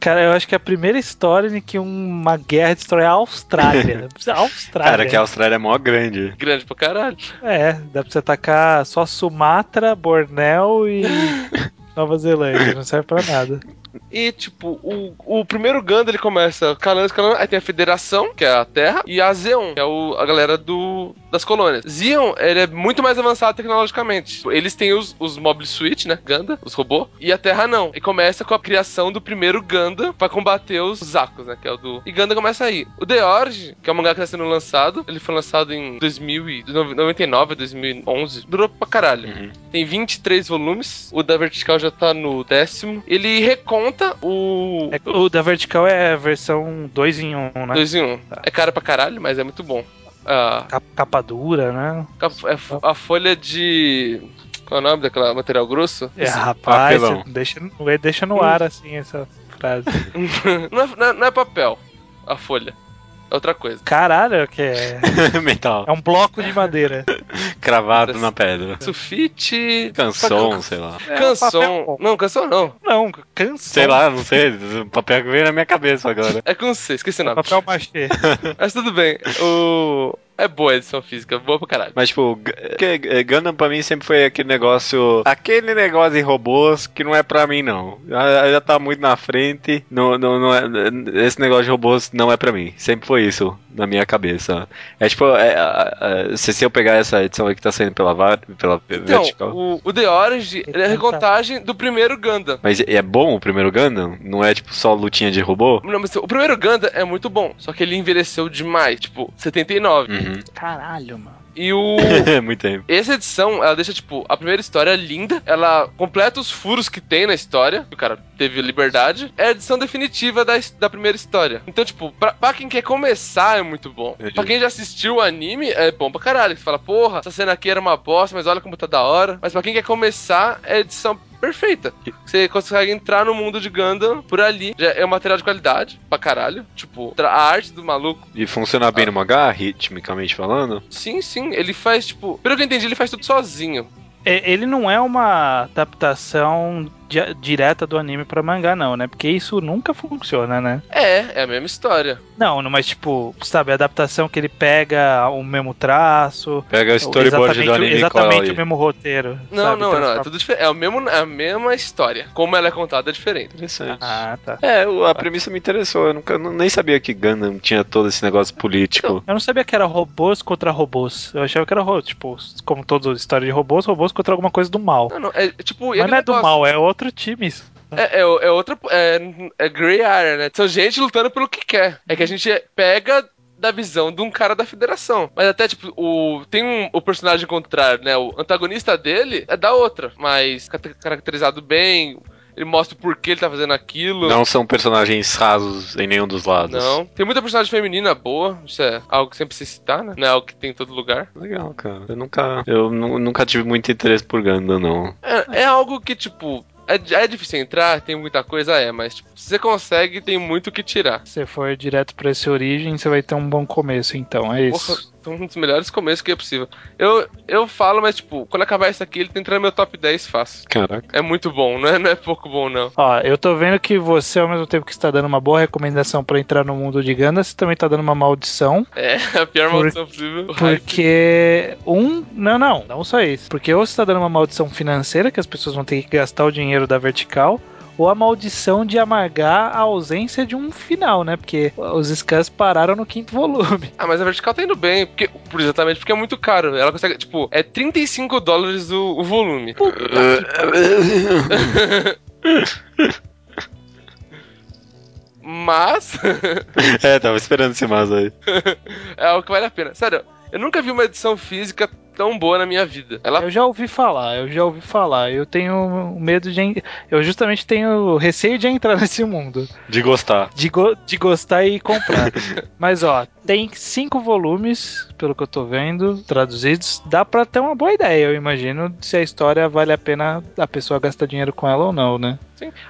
Cara, eu acho que é a primeira história em que uma guerra destrói a Austrália. a Austrália. Cara, que a Austrália é mó grande. Grande pra caralho. É, dá pra você atacar só Sumatra, Bornéu e Nova Zelândia. Não serve pra nada. E, tipo, o, o primeiro Ganda ele começa calando, escalando, aí tem a Federação, que é a Terra, e a Zeon, que é o, a galera do, das colônias. Zeon, ele é muito mais avançado tecnologicamente. Tipo, Eles têm os, os Mobile Suit, né? Ganda, os robôs, e a Terra não. E começa com a criação do primeiro Ganda pra combater os Zakos, né? Que é o do. E Ganda começa aí. O The Orge, que é o mangá que tá sendo lançado, ele foi lançado em 2099, 2011. Durou pra caralho. Uhum. Tem 23 volumes. O da Vertical já tá no décimo. Ele reconta o. É, o da Vertical é a versão 2 em 1, um, né? 2 em 1. Um. É caro pra caralho, mas é muito bom. A, Capa, capa dura, né? é a folha de. Qual é o nome daquela material grosso? É, rapaz, papelão. você deixa, deixa no ar assim essa frase. não, é, não é- não é papel, a folha. É outra coisa. Caralho, que é. Metal. É um bloco de madeira. Cravado na pedra. Sulfite. Canção, sei lá. É um Canção. papel. Não, canção não. Não, canção. Sei lá, não sei. O papel que veio na minha cabeça agora. É com C, esqueci o nome. Papel machê. Mas tudo bem. O. É boa a edição física, boa pra caralho. Mas, tipo, eh, Gundam pra mim sempre foi aquele negócio. Aquele negócio de robôs que não é pra mim, não. Já, já tá muito na frente. Não, não, não é- esse negócio de robôs não é pra mim. Sempre foi isso na minha cabeça. É tipo, é, é, é, se, se eu pegar essa edição aí que tá saindo pela, pela Então, vertical. o, o The Orange ele é a recontagem do primeiro Gundam. Mas é bom o primeiro Gundam? Não é tipo só lutinha de robô? Não, mas o primeiro Gundam é muito bom, só que ele envelheceu demais, tipo, 79. Uhum. Caralho, mano. E o. muito tempo. Essa edição, ela deixa, tipo, a primeira história linda, ela completa os furos que tem na história, o cara teve liberdade, é a edição definitiva da, da primeira história. Então, tipo, pra, pra quem quer começar é muito bom. Entendi. Pra quem já assistiu o anime, é bom pra caralho. Você fala, porra, essa cena aqui era uma bosta, mas olha como tá da hora. Mas pra quem quer começar, é a edição perfeita. Você consegue entrar no mundo de Gundam por ali. Já é um material de qualidade, pra caralho. Tipo, a arte do maluco E funciona bem no mangá, ritmicamente falando? Sim, sim, ele faz, tipo. Pelo que eu entendi, ele faz tudo sozinho. É, Ele não é uma adaptação di- direta do anime pra mangá, não, né? Porque isso nunca funciona, né? É, é a mesma história. Não, não, mas tipo, sabe, a adaptação que ele pega o mesmo traço, Pega o storyboard do anime exatamente o mesmo roteiro. Não, sabe? não, não, é tudo diferente. É, o mesmo, é a mesma história. Como ela é contada é diferente. Interessante. Ah, tá. É, a premissa me interessou. Eu nunca, eu nem sabia que Gundam tinha todo esse negócio político. Eu não sabia que era robôs contra robôs. Eu achava que era, tipo, como toda história de robôs, robôs contra alguma coisa do mal. Não, não, é tipo. Mas não é do negócio- mal, é outro time isso. É, é, é outra. É, é Grey Area, né? São gente lutando pelo que quer. É que a gente pega da visão de um cara da federação. Mas até, tipo, o. Tem um, o personagem contrário, né? O antagonista dele é da outra. Mas caracterizado bem. Ele mostra o porquê ele tá fazendo aquilo. Não são personagens rasos em nenhum dos lados. Não. Tem muita personagem feminina boa. Isso é algo que sempre se citar, né? Não é algo que tem em todo lugar. Legal, cara. Eu nunca, eu nu- nunca tive muito interesse por Gundam, não. É, é algo que, tipo. É, é difícil entrar, tem muita coisa, é, mas tipo, se você consegue, tem muito o que tirar. Se você for direto pra esse origem, você vai ter um bom começo, então, é isso. Porra, é um dos melhores começos que é possível. Eu, eu falo, mas tipo, quando acabar isso aqui, ele tem que entrar no meu top 10 fácil. Caraca. É muito bom, não é, não é pouco bom, não. Ó, eu tô vendo que você, ao mesmo tempo que está dando uma boa recomendação pra entrar no mundo de Ganda, você também tá dando uma maldição. É a pior Por- maldição possível. Porque um. Não, não, não só isso. Porque ou você tá dando uma maldição financeira, que as pessoas vão ter que gastar o dinheiro da vertical. Ou a maldição de amargar a ausência de um final, né? Porque os scans pararam no quinto volume. Ah, mas a vertical tá indo bem, porque, por exatamente porque é muito caro. Ela consegue, tipo, é 35 dólares o, o volume. Mas é, tava esperando esse mas aí. é algo que vale a pena. Sério, eu nunca vi uma edição física tão boa na minha vida. Ela Eu já ouvi falar, eu já ouvi falar. Eu tenho medo de. en- Eu justamente tenho receio de entrar nesse mundo. De gostar. De, go- de gostar e comprar. Mas ó, tem cinco volumes, pelo que eu tô vendo, traduzidos. Dá pra ter uma boa ideia, eu imagino, se a história vale a pena a pessoa gastar dinheiro com ela ou não, né?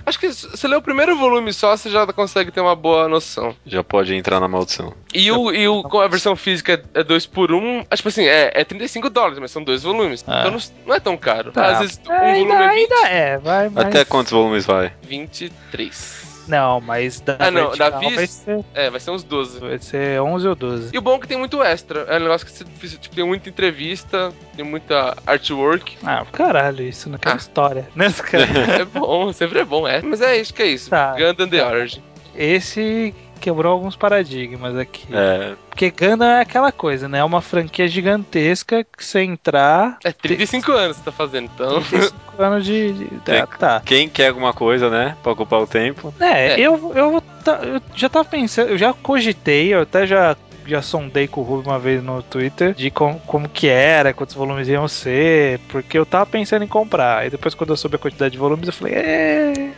Acho que se você ler o primeiro volume só, você já consegue ter uma boa noção. Já pode entrar na maldição. E o, e o com a versão física é 2 por 1 um, tipo assim, é, é 35 dólares, mas são dois volumes. Ah. Então não, não é tão caro. Tá. Às vezes um ainda, volume é 20, ainda é, vai, mas... Até quantos volumes vai? 23. Não, mas da Ah, não, da Viz- vai ser, É, vai ser uns 12. vai ser 11 ou 12. E o bom é que tem muito extra. É um negócio que você tipo, tem muita entrevista, tem muita artwork. Ah, caralho, isso naquela Ah. história. Né, cara? É bom, sempre é bom, é. Mas é isso que é isso. Tá. Gundam The Origin. Esse quebrou alguns paradigmas aqui. É, Porque Gundam é aquela coisa, né? É uma franquia gigantesca que você entrar. É 35 anos que você tá fazendo, então. 35 anos de. de... Tem- Ah, tá. quem quer alguma coisa, né? Pra ocupar o tempo. É, É. Eu, eu, ta- eu já tava pensando, eu já cogitei, eu até já. Já sondei com o Ruby uma vez no Twitter de como, como que era, quantos volumes iam ser, porque eu tava pensando em comprar. E depois, quando eu soube a quantidade de volumes, eu falei: é,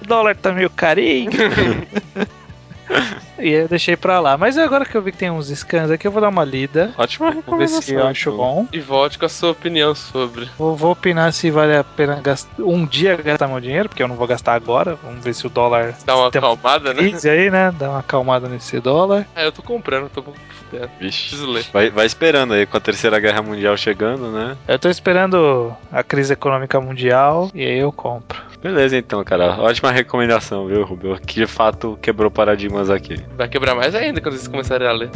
o dólar tá meio carinho. e eu deixei pra lá. Mas agora que eu vi que tem uns scans aqui, eu vou dar uma lida. Ótima Vou ver se eu acho bom. E volte com a sua opinião sobre. Vou, vou opinar se vale a pena gastar, um dia gastar meu dinheiro, porque eu não vou gastar agora. Vamos ver se o dólar Dá uma acalmada, né? crise aí, né? Dá uma acalmada nesse dólar. É, eu tô comprando, tô fudendo. Vixe. Vai, vai esperando aí com a terceira guerra mundial chegando, né? Eu tô esperando a crise econômica mundial e aí eu compro. Beleza, então, cara. Ótima recomendação, viu, Rubio? Que de fato quebrou paradigmas aqui. Vai quebrar mais ainda quando vocês começarem a ler.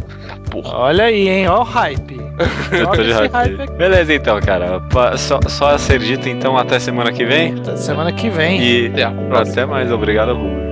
Olha aí, hein? Ó o hype. Tô de hype. hype. Beleza, então, cara. Só, só a ser dito, então, até semana que vem. Semana que vem. E Até até mais. Obrigado, Rubio.